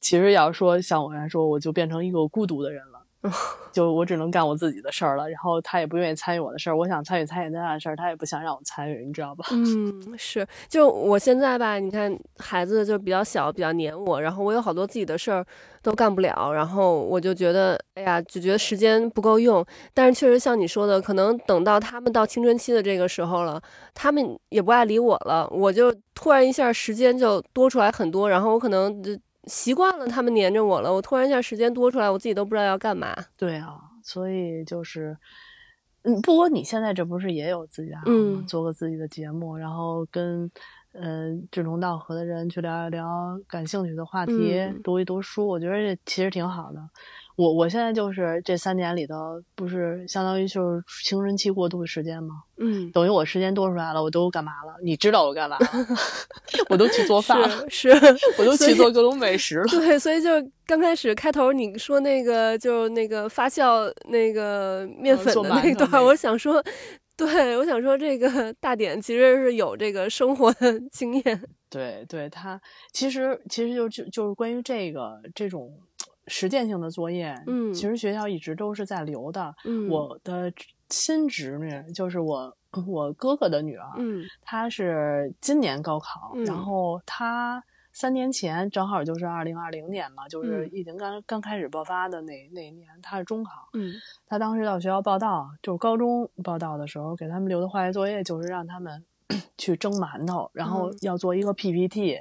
其实要说像我来说，我就变成一个孤独的人了。(laughs) 就我只能干我自己的事儿了，然后他也不愿意参与我的事儿。我想参与参与他的事儿，他也不想让我参与，你知道吧？嗯，是。就我现在吧，你看孩子就比较小，比较黏我，然后我有好多自己的事儿都干不了，然后我就觉得，哎呀，就觉得时间不够用。但是确实像你说的，可能等到他们到青春期的这个时候了，他们也不爱理我了，我就突然一下时间就多出来很多，然后我可能就。习惯了他们黏着我了，我突然一下时间多出来，我自己都不知道要干嘛。对啊，所以就是，嗯，不过你现在这不是也有自己的嗯，做个自己的节目，然后跟嗯志同道合的人去聊一聊感兴趣的话题，读一读书，我觉得这其实挺好的。我我现在就是这三年里头，不是相当于就是青春期过渡的时间吗？嗯，等于我时间多出来了，我都干嘛了？你知道我干嘛？(laughs) 我都去做饭了，是，我都去做各种美食了。对，所以就刚开始开头你说那个，就那个发酵那个面粉的那段，我想说，对我想说这个大典其实是有这个生活的经验。对，对他其实其实就就就是关于这个这种。实践性的作业，嗯，其实学校一直都是在留的。嗯，我的亲侄女就是我我哥哥的女儿，嗯，她是今年高考，然后她三年前正好就是二零二零年嘛，就是疫情刚刚开始爆发的那那一年，她是中考，嗯，她当时到学校报到，就是高中报到的时候，给他们留的化学作业就是让他们。(clears throat) 去蒸馒头，然后要做一个 PPT，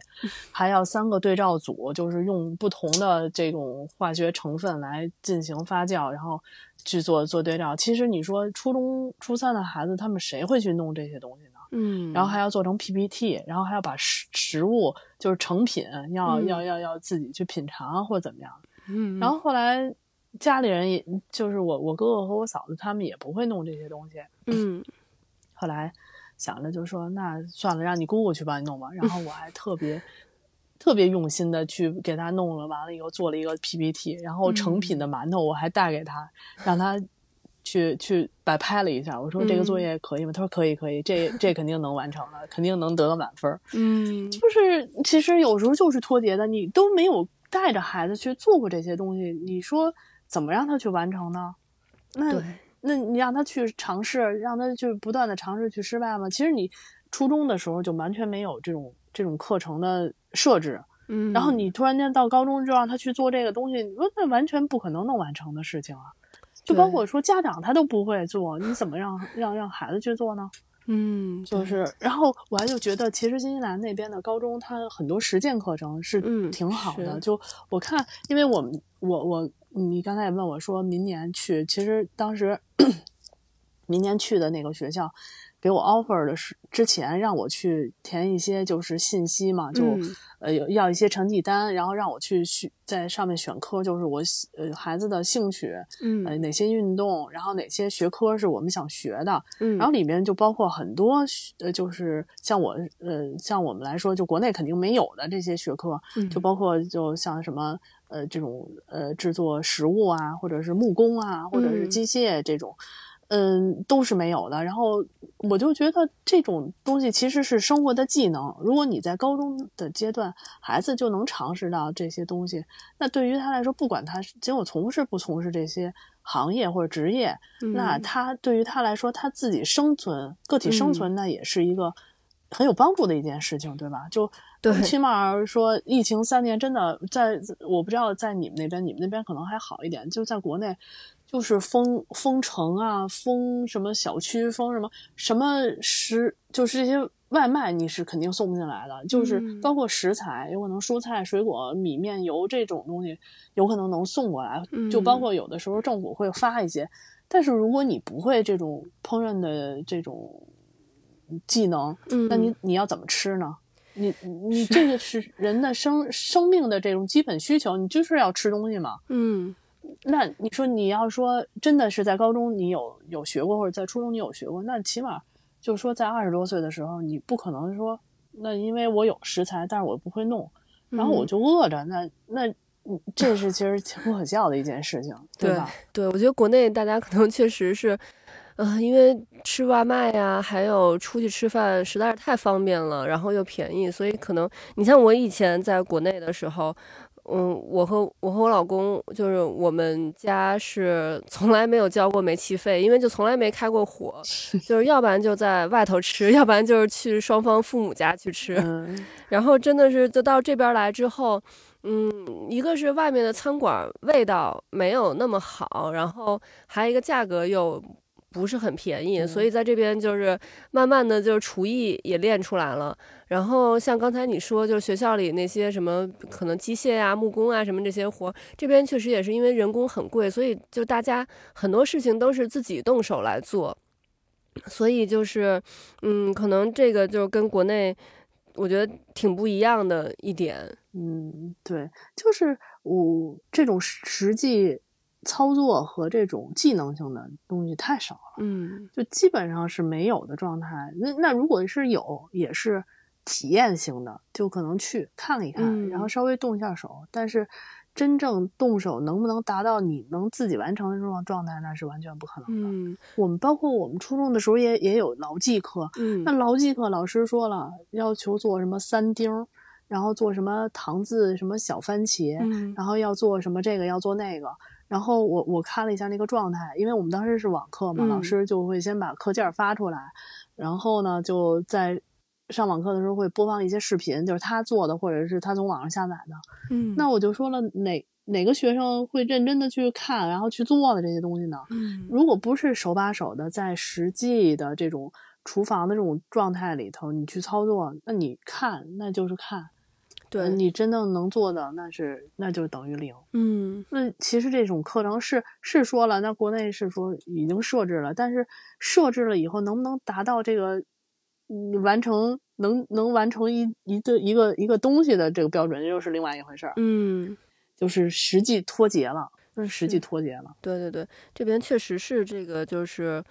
还要三个对照组，就是用不同的这种化学成分来进行发酵，然后去做做对照。其实你说初中初三的孩子，他们谁会去弄这些东西呢？嗯，然后还要做成 PPT，然后还要把食食物就是成品要要要要自己去品尝或者怎么样。嗯，然后后来家里人也就是我我哥哥和我嫂子他们也不会弄这些东西。嗯，后来。想着就说那算了，让你姑姑去帮你弄吧。然后我还特别特别用心的去给他弄了，完了以后做了一个 PPT，然后成品的馒头我还带给他，让他去去摆拍了一下，我说这个作业可以吗？他说可以，可以，这这肯定能完成的，肯定能得到满分。嗯，就是其实有时候就是脱节的，你都没有带着孩子去做过这些东西，你说怎么让他去完成呢？那那你让他去尝试，让他去不断的尝试去失败吗？其实你初中的时候就完全没有这种这种课程的设置。嗯，然后你突然间到高中就让他去做这个东西，你说那完全不可能能完成的事情啊！就包括说家长他都不会做，你怎么让让让孩子去做呢？嗯，就是，然后我还就觉得，其实新西兰那边的高中，它很多实践课程是挺好的。就我看，因为我们我我你刚才也问我说，明年去，其实当时 (clears throat) 明年去的那个学校。给我 offer 的是之前让我去填一些就是信息嘛，就呃要一些成绩单，然后让我去选在上面选科，就是我呃孩子的兴趣，嗯，呃哪些运动，然后哪些学科是我们想学的，嗯，然后里面就包括很多呃就是像我呃像我们来说，就国内肯定没有的这些学科，就包括就像什么呃这种呃制作食物啊，或者是木工啊，或者是机械这种。嗯，都是没有的。然后我就觉得这种东西其实是生活的技能。如果你在高中的阶段，孩子就能尝试到这些东西，那对于他来说，不管他结果从事不从事这些行业或者职业，那他对于他来说，他自己生存、个体生存，那也是一个很有帮助的一件事情，对吧？就起码说，疫情三年真的在，我不知道在你们那边，你们那边可能还好一点，就在国内。就是封封城啊，封什么小区，封什么什么食，就是这些外卖你是肯定送不进来的。就是包括食材，有可能蔬菜、水果、米面油这种东西，有可能能送过来。就包括有的时候政府会发一些，但是如果你不会这种烹饪的这种技能，那你你要怎么吃呢？你你这个是人的生生命的这种基本需求，你就是要吃东西嘛。嗯。那你说你要说真的是在高中你有有学过，或者在初中你有学过，那起码就是说在二十多岁的时候，你不可能说那因为我有食材，但是我不会弄，然后我就饿着，那那这是其实挺可笑的一件事情，对吧？对，我觉得国内大家可能确实是，呃，因为吃外卖呀，还有出去吃饭实在是太方便了，然后又便宜，所以可能你像我以前在国内的时候。嗯，我和我和我老公就是我们家是从来没有交过煤气费，因为就从来没开过火，(laughs) 就是要不然就在外头吃，要不然就是去双方父母家去吃。然后真的是就到这边来之后，嗯，一个是外面的餐馆味道没有那么好，然后还有一个价格又。不是很便宜，所以在这边就是慢慢的，就是厨艺也练出来了。然后像刚才你说，就是学校里那些什么可能机械啊、木工啊什么这些活，这边确实也是因为人工很贵，所以就大家很多事情都是自己动手来做。所以就是，嗯，可能这个就跟国内我觉得挺不一样的一点。嗯，对，就是我这种实际。操作和这种技能性的东西太少了，嗯，就基本上是没有的状态。那那如果是有，也是体验型的，就可能去看一看，然后稍微动一下手。但是真正动手能不能达到你能自己完成的这种状态，那是完全不可能的。嗯，我们包括我们初中的时候也也有牢记课，嗯，那牢记课老师说了，要求做什么三丁，然后做什么糖渍什么小番茄，嗯，然后要做什么这个要做那个。然后我我看了一下那个状态，因为我们当时是网课嘛，老师就会先把课件发出来，然后呢就在上网课的时候会播放一些视频，就是他做的或者是他从网上下载的。嗯，那我就说了，哪哪个学生会认真的去看，然后去做的这些东西呢？嗯，如果不是手把手的在实际的这种厨房的这种状态里头你去操作，那你看那就是看。对你真正能做的，那是那就等于零。嗯，那其实这种课程是是说了，那国内是说已经设置了，但是设置了以后能不能达到这个你完成能能完成一一个一个一个东西的这个标准，又是另外一回事儿。嗯，就是实际脱节了，就是实际脱节了。对对对，这边确实是这个，就是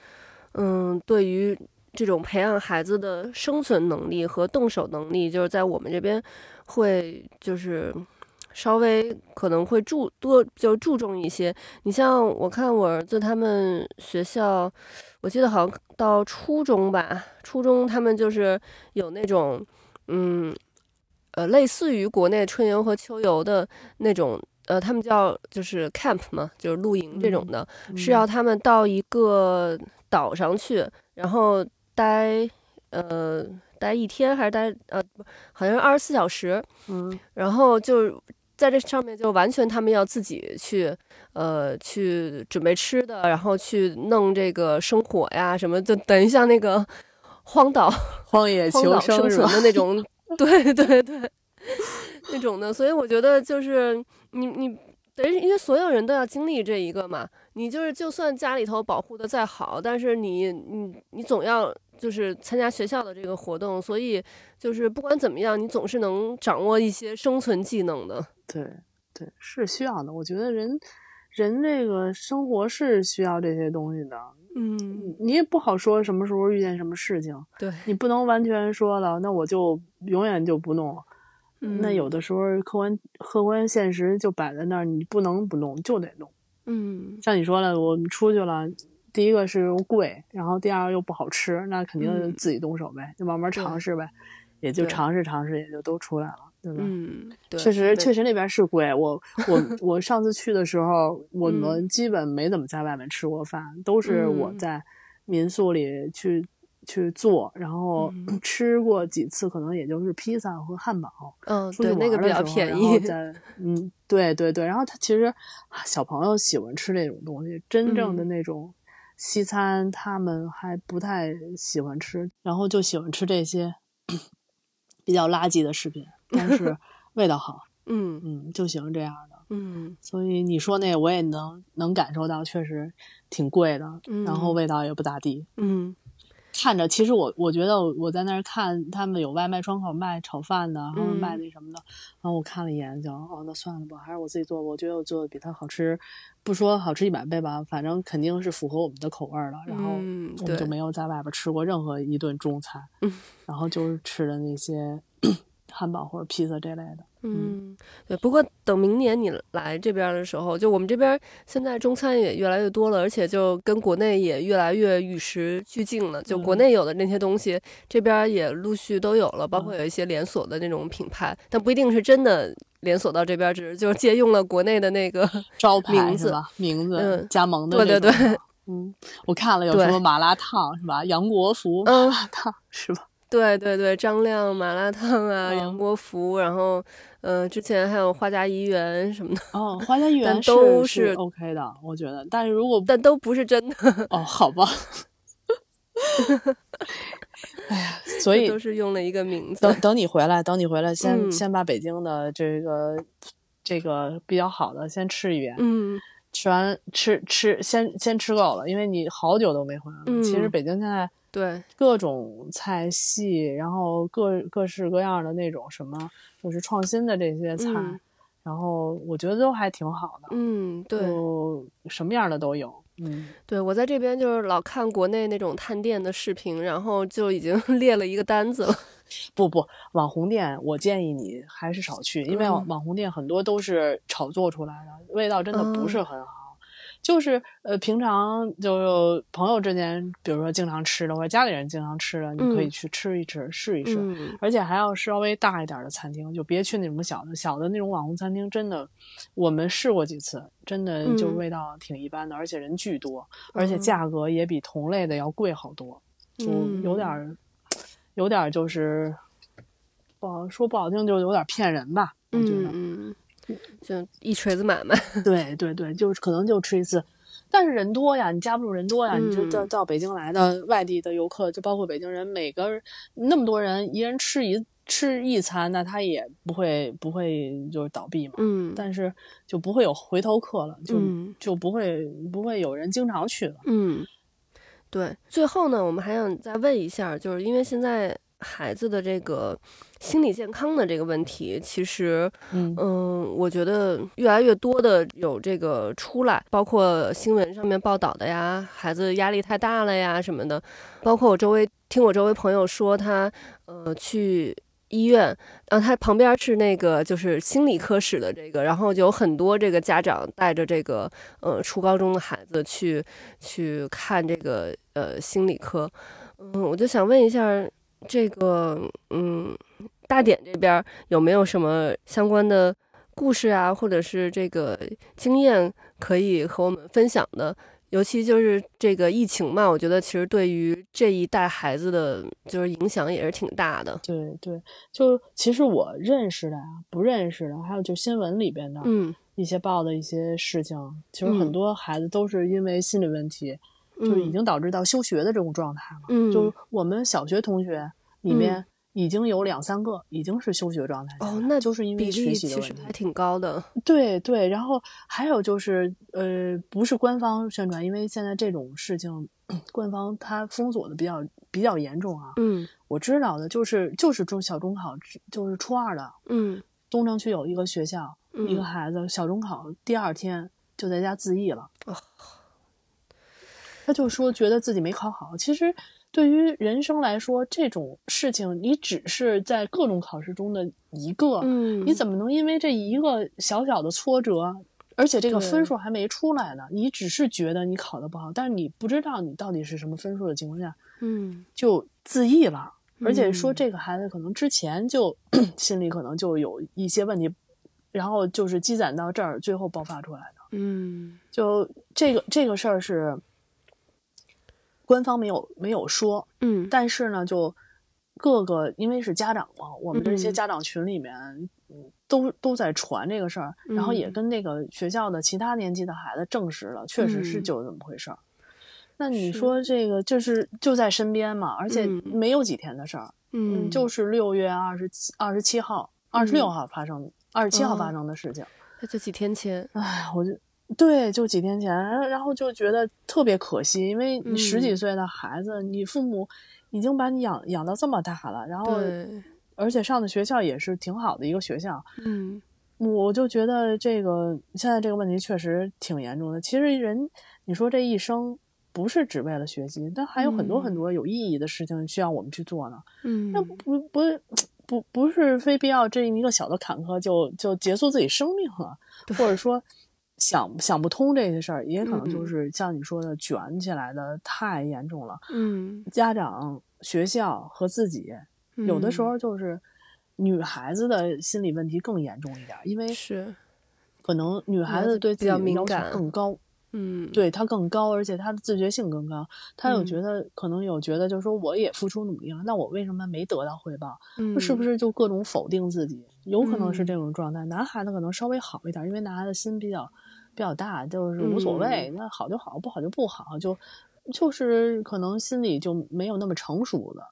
嗯，对于。这种培养孩子的生存能力和动手能力，就是在我们这边会就是稍微可能会注多就注重一些。你像我看我儿子他们学校，我记得好像到初中吧，初中他们就是有那种，嗯，呃，类似于国内春游和秋游的那种，呃，他们叫就是 camp 嘛，就是露营这种的，是要他们到一个岛上去，然后待，呃。待一天还是待呃不，好像是二十四小时，嗯，然后就在这上面就完全他们要自己去，呃，去准备吃的，然后去弄这个生火呀什么，就等于像那个荒岛、荒野求生存的那种，(laughs) 对对对，那种的。所以我觉得就是你你等于因为所有人都要经历这一个嘛，你就是就算家里头保护的再好，但是你你你总要。就是参加学校的这个活动，所以就是不管怎么样，你总是能掌握一些生存技能的。对对，是需要的。我觉得人人这个生活是需要这些东西的。嗯，你也不好说什么时候遇见什么事情。对，你不能完全说了，那我就永远就不弄。那有的时候客观客观现实就摆在那儿，你不能不弄，就得弄。嗯，像你说了，我们出去了。第一个是又贵，然后第二个又不好吃，那肯定自己动手呗，就慢慢尝试呗，也就尝试尝试，也就都出来了，对吧？嗯，确实确实那边是贵。我我 (laughs) 我上次去的时候，我们基本没怎么在外面吃过饭，都是我在民宿里去去做，然后 (clears throat) 吃过几次，可能也就是披萨和汉堡。(laughs) 嗯，对，那个比较便宜。嗯，对对对，然后他其实小朋友喜欢吃那种东西，真正的那种。西餐他们还不太喜欢吃，然后就喜欢吃这些 (clears throat) 比较垃圾的食品，但是 (laughs) 味道好。嗯嗯，就喜欢这样的。嗯，所以你说那我也能能感受到，确实挺贵的，然后味道也不咋地。嗯。看着，其实我我觉得我在那儿看他们有外卖窗口卖炒饭的，然后卖那什么的，然后我看了一眼，就哦，那算了吧，还是我自己做。我觉得我做的比他好吃，不说好吃一百倍吧，反正肯定是符合我们的口味了。然后我们就没有在外边吃过任何一顿中餐，然后就是吃的那些汉堡或者披萨这类的。嗯，对。不过等明年你来这边的时候，就我们这边现在中餐也越来越多了，而且就跟国内也越来越与时俱进了。就国内有的那些东西，这边也陆续都有了，包括有一些连锁的那种品牌，但不一定是真的连锁到这边，只是就借用了国内的那个 (laughs) 招牌名字名字，嗯，加盟的。对对对，嗯，我看了有什么麻辣烫是吧？杨国福麻辣烫是吧？对对对，张亮麻辣烫啊，杨国福，然后，呃，之前还有花家怡园什么的。哦，花家怡园都是 OK 的，我觉得。但是如果但都不是真的。哦，好吧。(laughs) 哎呀，所以都是用了一个名字。等等你回来，等你回来，先先把北京的这个这个比较好的先吃一遍。嗯。吃完吃吃，先先吃够了，因为你好久都没回来了。其实北京现在。对各种菜系，然后各各式各样的那种什么，就是创新的这些菜，然后我觉得都还挺好的。嗯，对，什么样的都有。嗯，对我在这边就是老看国内那种探店的视频，然后就已经 (laughs) 列了一个单子了。(laughs) 不不，网红店我建议你还是少去，因为网红店很多都是炒作出来的，味道真的不是很好。就是呃，平常就朋友之间，比如说经常吃的，或者家里人经常吃的，你可以去吃一吃，试一试。而且还要稍微大一点的餐厅，就别去那种小的。小的那种网红餐厅，真的，我们试过几次，真的就味道挺一般的，而且人巨多，而且价格也比同类的要贵好多，就有点儿，有点儿就是不好说不好听，就有点骗人吧，我觉得。就一锤子买卖，(laughs) 对对对，就是可能就吃一次，但是人多呀，你架不住人多呀，你就到到北京来的外地的游客，就包括北京人，每个那么多人，一人吃一吃一餐，那他也不会不会就是倒闭嘛，嗯，但是就不会有回头客了，就就不会不会有人经常去了，嗯，对。最后呢，我们还想再问一下，就是因为现在。孩子的这个心理健康的这个问题，其实，嗯。嗯，我觉得越来越多的有这个出来，包括新闻上面报道的呀，孩子压力太大了呀什么的，包括我周围听我周围朋友说，他呃去医院，然后他旁边是那个就是心理科室的这个，然后就有很多这个家长带着这个呃初高中的孩子去去看这个呃心理科，嗯，我就想问一下这个嗯大典这边有没有什么相关的故事啊，或者是这个经验可以和我们分享的？尤其就是这个疫情嘛，我觉得其实对于这一代孩子的，就是影响也是挺大的。对对，就其实我认识的啊，不认识的，还有就新闻里边的，嗯，一些报的一些事情，其实很多孩子都是因为心理问题，就已经导致到休学的这种状态了。嗯，就我们小学同学里面。已经有两三个已经是休学状态哦，那就是因为学习的问题，还挺高的。对对，然后还有就是呃，不是官方宣传，因为现在这种事情，官方它封锁的比较比较严重啊。嗯，我知道的就是就是中小中考，就是初二的。嗯，东城区有一个学校，一个孩子小中考第二天就在家自缢了。他就说觉得自己没考好，其实。对于人生来说，这种事情你只是在各种考试中的一个，嗯，你怎么能因为这一个小小的挫折，而且这个分数还没出来呢？你只是觉得你考的不好，但是你不知道你到底是什么分数的情况下，嗯，就自缢了。而且说这个孩子可能之前就 (clears throat) 心里可能就有一些问题，然后就是积攒到这儿，最后爆发出来的。嗯，就这个这个事儿是。官方没有没有说，嗯，但是呢，就各个因为是家长嘛，我们这些家长群里面，都都在传这个事儿，然后也跟那个学校的其他年级的孩子证实了，确实是就这么回事儿。那你说这个就是就在身边嘛，而且没有几天的事儿，嗯，就是六月二十七二十七号、二十六号发生，二十七号发生的事情，那就几天前。哎，我就。对，就几天前，然后就觉得特别可惜，因为你十几岁的孩子，你父母已经把你养养到这么大了，然后而且上的学校也是挺好的一个学校，嗯，我就觉得这个现在这个问题确实挺严重的。其实人，你说这一生不是只为了学习，但还有很多很多有意义的事情需要我们去做呢。嗯，那不不不不是非必要这一个小的坎坷就就结束自己生命了，或者说。想想不通这些事儿，也可能就是像你说的卷起来的太严重了。嗯，家长、学校和自己，有的时候就是女孩子的心理问题更严重一点，因为是可能女孩子对自己的要求更高。嗯，对她更高，而且她的自觉性更高。她有觉得可能有觉得，就是说我也付出努力了，那我为什么没得到回报？是不是就各种否定自己？有可能是这种状态。男孩子可能稍微好一点，因为男孩子心比较。比较大，就是无所谓，那好就好，不好就不好，就就是可能心里就没有那么成熟了，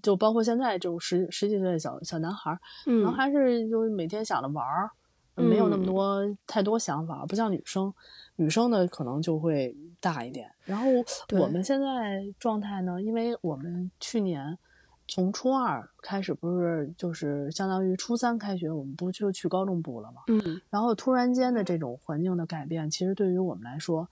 就包括现在这种十十几岁的小小男孩，可能还是就是每天想着玩儿，没有那么多太多想法，不像女生，女生呢可能就会大一点。然后我们现在状态呢，因为我们去年。从初二开始，不是就是相当于初三开学，我们不就去高中部了吗？嗯，然后突然间的这种环境的改变，其实对于我们来说，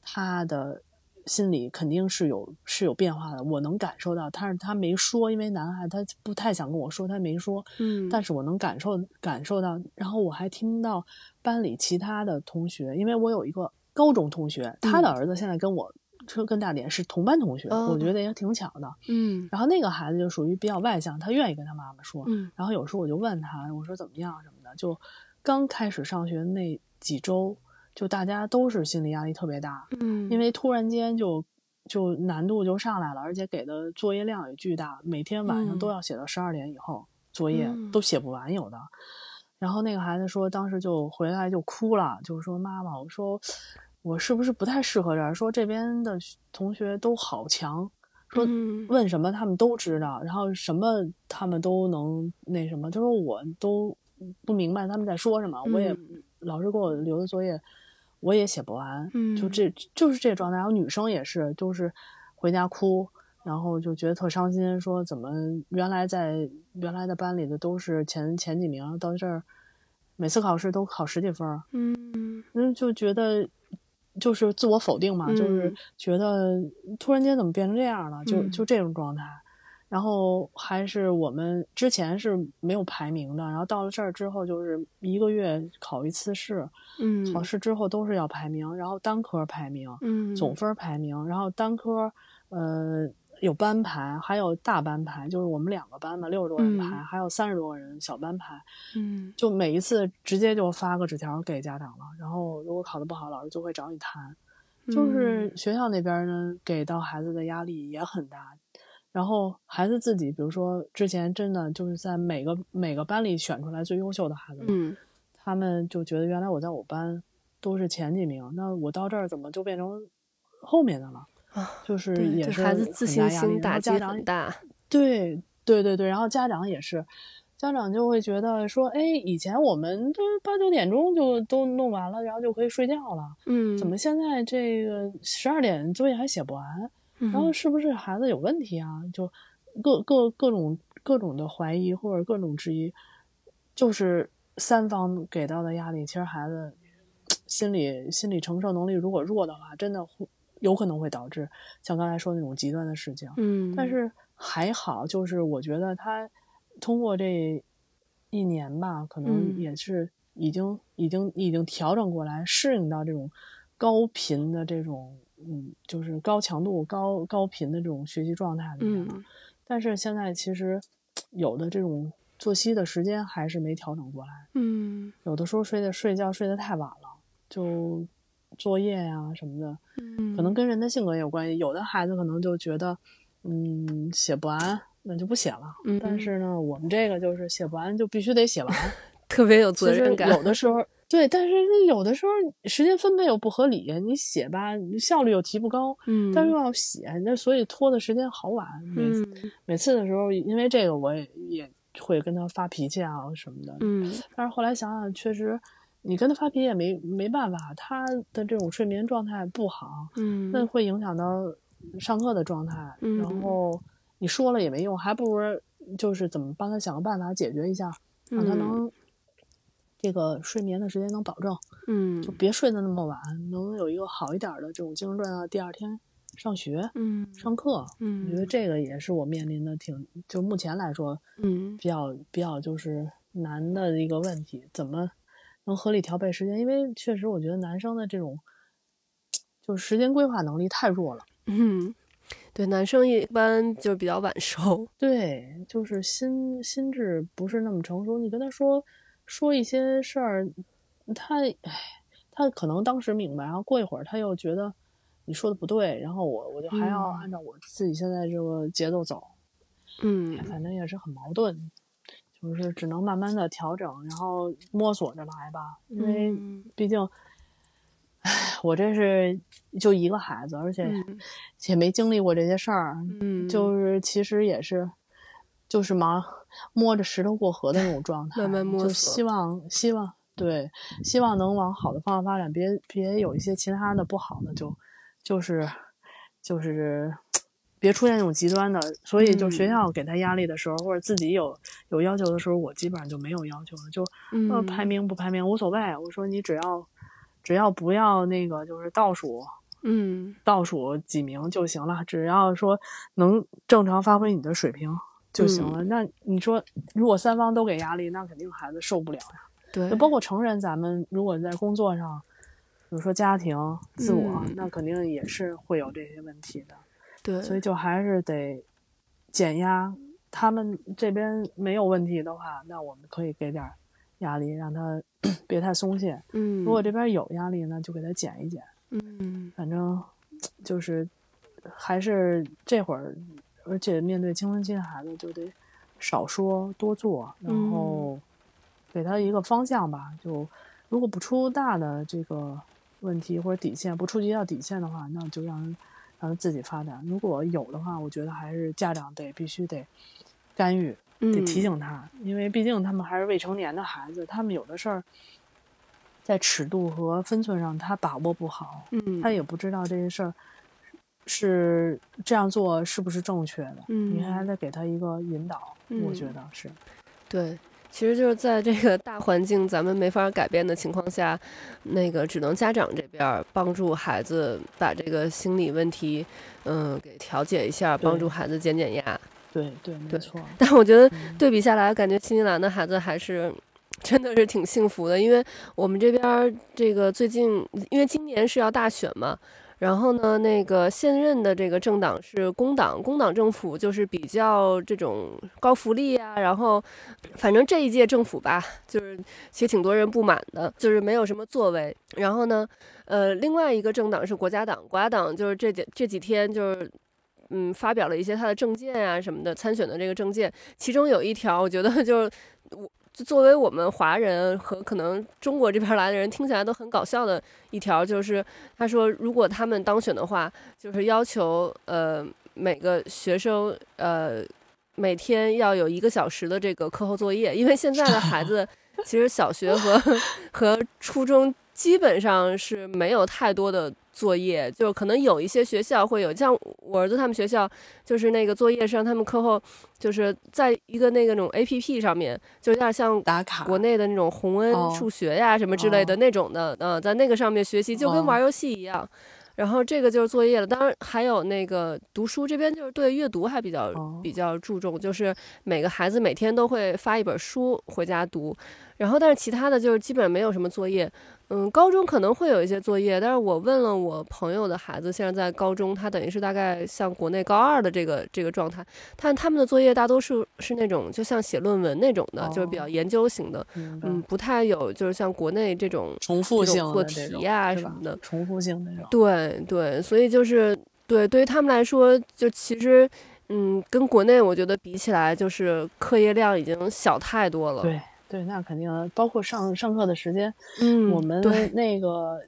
他的心里肯定是有是有变化的。我能感受到，但是他没说，因为男孩他不太想跟我说，他没说。嗯，但是我能感受感受到，然后我还听到班里其他的同学，因为我有一个高中同学，他的儿子现在跟我。车跟大点是同班同学，我觉得也挺巧的。嗯，然后那个孩子就属于比较外向，他愿意跟他妈妈说。嗯，然后有时候我就问他，我说怎么样什么的。就刚开始上学那几周，就大家都是心理压力特别大。嗯，因为突然间就就难度就上来了，而且给的作业量也巨大，每天晚上都要写到十二点以后，作业都写不完有的。然后那个孩子说，当时就回来就哭了，就是说妈妈，我说。我是不是不太适合这儿？说这边的同学都好强，说问什么他们都知道，然后什么他们都能那什么。他说我都不明白他们在说什么，我也老师给我留的作业我也写不完，就这就是这状态。然后女生也是，都是回家哭，然后就觉得特伤心，说怎么原来在原来的班里的都是前前几名，到这儿每次考试都考十几分，嗯，嗯，就觉得。就是自我否定嘛，就是觉得突然间怎么变成这样了，就就这种状态。然后还是我们之前是没有排名的，然后到了这儿之后，就是一个月考一次试，嗯，考试之后都是要排名，然后单科排名，嗯，总分排名，然后单科，呃，有班排，还有大班排，就是我们两个班嘛，六十多人排，嗯还有三十多个人小班排，嗯就每一次直接就发个纸条给家长了，然后如果考得不好，老师就会找你谈。就是学校那边呢，给到孩子的压力也很大，然后孩子自己，比如说之前真的就是在每个每个班里选出来最优秀的孩子，嗯他们就觉得原来我在我班都是前几名，那我到这儿怎么就变成后面的了？啊，就是对也是孩子自信心打击后家长很大，对对对对，然后家长也是，家长就会觉得说，哎，以前我们都八九点钟就都弄完了，然后就可以睡觉了，嗯，怎么现在这个十二点作业还写不完？嗯？然后是不是孩子有问题啊？就各各各种各种的怀疑或者各种质疑，就是三方给到的压力，其实孩子心理心理承受能力如果弱的话，真的会有可能会导致像刚才说那种极端的事情。嗯，但是还好，就是我觉得他通过这一年吧，可能嗯也是已经、已经已经调整过来，适应到这种高频的这种嗯，就是高强度、高高频的这种学习状态里面了。嗯但是现在其实 (tsk) 有的这种作息的时间还是没调整过来，嗯有的时候睡的睡觉睡得太晚了，就作业呀、什么的，嗯，可能跟人的性格也有关系。有的孩子可能就觉得，嗯，写不完那就不写了。嗯但是呢，我们这个就是写不完就必须得写完，(laughs) 特别有责任感，有的时候 (laughs) 对，但是有的时候时间分配又不合理，你写吧效率又提不高，嗯，但是又要写，那所以拖的时间好晚。每次、嗯每次的时候，因为这个我也也会跟他发脾气啊什么的。嗯但是后来想想，确实你跟他发脾气也没没办法，他的这种睡眠状态不好，嗯，那会影响到上课的状态。嗯。然后你说了也没用，还不如就是怎么帮他想个办法解决一下，让他嗯。能这个睡眠的时间能保证，嗯。就别睡得那么晚，能有一个好一点的这种精神状态，第二天上学。嗯上课，嗯，我觉得这个也是我面临的挺，就目前来说嗯。比较比较就是难的一个问题，怎么能合理调配时间？因为确实我觉得男生的这种就是时间规划能力太弱了，嗯，对，男生一般就是比较晚熟，(laughs) 对，就是心心智不是那么成熟。你跟他说说一些事儿，他唉，他可能当时明白，然后过一会儿他又觉得你说的不对，然后我我就还要嗯。按照我自己现在这个节奏走，嗯。反正也是很矛盾，就是只能慢慢的调整，然后摸索着来吧。因为嗯。毕竟，唉，我这是就一个孩子，而且嗯。也没经历过这些事儿，嗯，就是其实也是就是忙摸着石头过河的那种状态，慢慢摸就索希望希望对，希望能往好的方向发展，别别有一些其他的不好的，就就是就是别出现那种极端的。所以就学嗯校给他压力的时候，或者自己有有要求的时候，我基本上就没有要求了，就呃嗯排名不排名无所谓。我说你只要只要不要那个就是倒数。嗯倒数几名就行了，只要说能正常发挥你的水平就行嗯了。那你说，如果三方都给压力，那肯定孩子受不了呀。对，包括成人，咱们如果在工作上，比如说家庭、自我，嗯那肯定也是会有这些问题的。对，所以就还是得减压。他们这边没有问题的话，那我们可以给点儿压力，让他 (coughs) 别太松懈。嗯，如果这边有压力呢，就给他减一减。嗯反正就是还是这会儿，而且面对青春期的孩子，就得少说多做，然后给他一个方向吧。就如果不出大的这个问题或者底线，不触及到底线的话，那就让人让他自己发展。如果有的话，我觉得还是家长得必须得干预，得提嗯。醒他，因为毕竟他们还是未成年的孩子，他们有的事儿在尺度和分寸上他把握不好。嗯，他也不知道这些事儿是这样做是不是正确的，嗯你还得给他一个引导，我嗯。觉得是，对，其实就是在这个大环境咱们没法改变的情况下，那个只能家长这边儿帮助孩子把这个心理问题，嗯，给调解一下，帮助孩子减减压。对对，没错。(laughs) 但我觉得对比下来，感觉新西兰的孩子还是真的是挺幸福的，因为我们这边这个最近，因为今年是要大选嘛。然后呢，那个现任的这个政党是工党，工党政府就是比较这种高福利啊。然后，反正这一届政府吧，就是其实挺多人不满的，就是没有什么作为。然后呢，呃，另外一个政党是国家党，国家党就是这几这几天就是嗯发表了一些他的政见啊什么的，参选的这个政见，其中有一条，我觉得就是我。作为我们华人和可能中国这边来的人，听起来都很搞笑的一条，就是他说，如果他们当选的话，就是要求呃每个学生呃每天要有一个小时的这个课后作业，因为现在的孩子其实小学和 (laughs) 和初中基本上是没有太多的。作业就可能有一些学校会有，像我儿子他们学校，就是那个作业是让他们课后就是在一个那个那种 A P P 上面，就有点像打卡国内的那种洪恩数学呀什么之类的那种的，呃，在那个上面学习就跟玩游戏一样。然后这个就是作业了，当然还有那个读书这边就是对阅读还比较比较注重，就是每个孩子每天都会发一本书回家读。然后，但是其他的就是基本上没有什么作业。嗯，高中可能会有一些作业，但是我问了我朋友的孩子，现在在高中，他等于是大概像国内高二的这个这个状态，但他们的作业大多数是那种就像写论文那种的，就是比较研究型的，嗯，不太有就是像国内这种重复性做题啊什么的，重复性那种。对对对，所以就是对对于他们来说，就其实嗯，跟国内我觉得比起来，就是课业量已经小太多了。对。对，那肯定包括上上课的时间。嗯，我们那个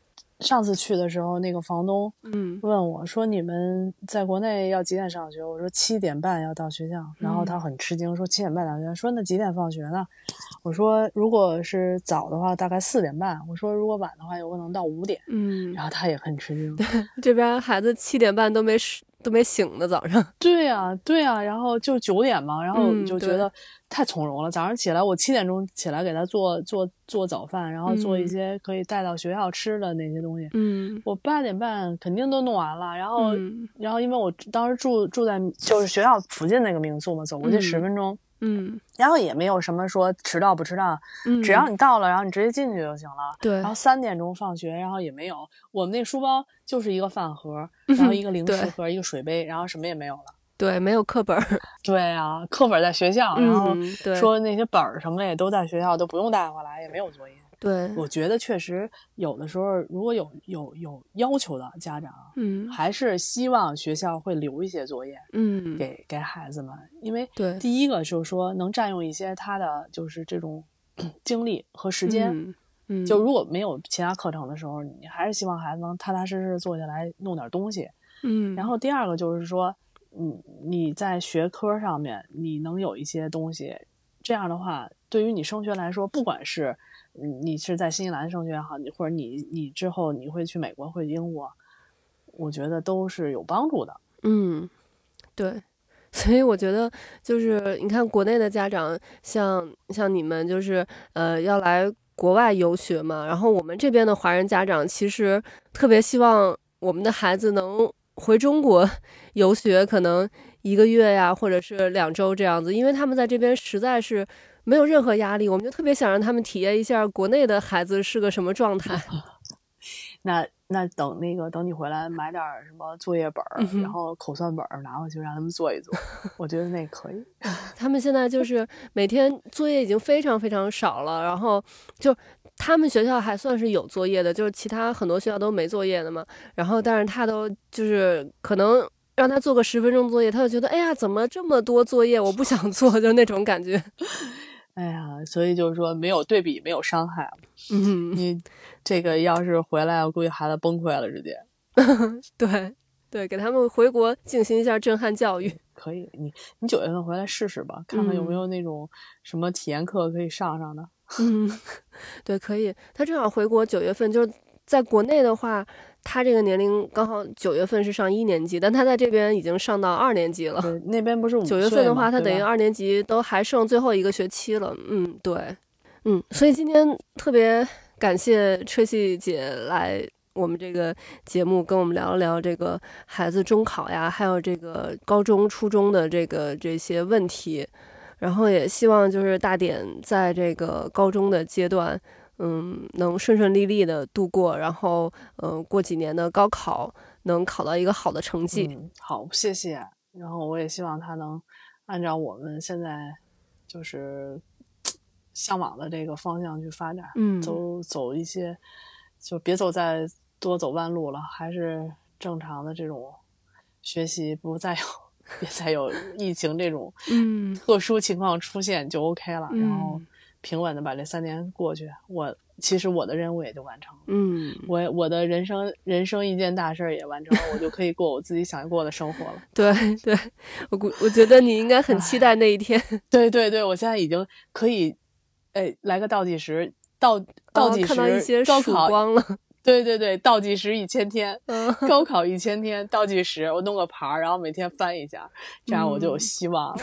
上次去的时候，那个房东嗯问我说：“你们在国内要几点上学？”我说：“七点半要到学校。”然后他很吃惊，说：“七点半到学校？”说：“那几点放学呢？”我说：“如果是早的话，大概四点半。”我说：“如果晚的话，有可能到五点。”嗯，然后他也很吃惊。(laughs) 这边孩子七点半都没都没醒呢，早上。(laughs) 对呀，对呀，然后就九点嘛，然后就觉得。太从容了。早上起来，我七点钟起来给他做做做早饭，然后做一些可以带到学校吃的那些东西。嗯，我八点半肯定都弄完了。然后，然后因为我当时住住在就是学校附近那个民宿嘛，走过去十分钟。嗯，然后也没有什么说迟到不迟到，只要你到了，然后你直接进去就行了。对。然后三点钟放学，然后也没有。我们那书包就是一个饭盒，然后一个零食盒，一个水杯，然后什么也没有了。对，没有课本。对啊，课本在学校，然后说那些本儿什么的也都在学校，都不用带回来，也没有作业。对，我觉得确实有的时候，如果有有有要求的家长，嗯，还是希望学校会留一些作业，嗯，给给孩子们，因为对，第一个就是说能占用一些他的就是这种 (clears throat) 精力和时间，嗯，就如果没有其他课程的时候，你还是希望孩子能踏踏实实坐下来弄点东西，嗯，然后第二个就是说。你你在学科上面，你能有一些东西，这样的话，对于你升学来说，不管是你是在新西兰升学也好，你或者你你之后你会去美国会英国，我觉得都是有帮助的。嗯，对，(laughs) 所以我觉得就是你看国内的家长，像像你们就是呃要来国外游学嘛，然后我们这边的华人家长其实特别希望我们的孩子能。回中国 (laughs) 游学可能一个月呀，或者是两周这样子，因为他们在这边实在是没有任何压力，我们就特别想让他们体验一下国内的孩子是个什么状态。(laughs) 那那等那个等你回来买点什么作业本儿，然后口算本儿拿回去让他们做一做，(laughs) 我觉得那可以。(laughs) 他们现在就是每天作业已经非常非常少了，然后就。他们学校还算是有作业的，就是其他很多学校都没作业的嘛。然后，但是他都就是可能让他做个十分钟作业，他就觉得哎呀，怎么这么多作业，我不想做，就那种感觉。哎呀，所以就是说没有对比，没有伤害。嗯，你这个要是回来，我估计孩子崩溃了，直接。(laughs) 对对，给他们回国进行一下震撼教育。可以，你你九月份回来试试吧，看看有没有那种什么体验课可以上上的。(laughs) 嗯，对，可以。他正好回国九月份，就是在国内的话，他这个年龄刚好九月份是上一年级，但他在这边已经上到二年级了。对，那边不是九月份的话，他等于二年级都还剩最后一个学期了。嗯，对，嗯，所以今天特别感谢 Tracy 姐来我们这个节目，跟我们聊一聊这个孩子中考呀，还有这个高中、初中的这个这些问题。然后也希望就是大点在这个高中的阶段，嗯，能顺顺利利的度过，然后嗯，过几年的高考能考到一个好的成绩。嗯，好，谢谢。然后我也希望他能按照我们现在就是向往的这个方向去发展，嗯，走走一些，就别走再多走弯路了，还是正常的这种学习，不再有。(laughs) 别再有疫情这种嗯特殊情况出现就 OK 了，然后平稳的把这三年过去，我其实我的任务也就完成了。嗯，我我的人生人生一件大事儿也完成了，我就可以过我自己想过的生活了。(laughs) 对对，我估我觉得你应该很期待那一天。对对对，我现在已经可以，哎，来个倒计时，倒倒计时，看到一些曙光了。对对对，倒计时一千天，嗯，高考一千天，倒计时，我弄个牌儿，然后每天翻一下，这样我就有希望了。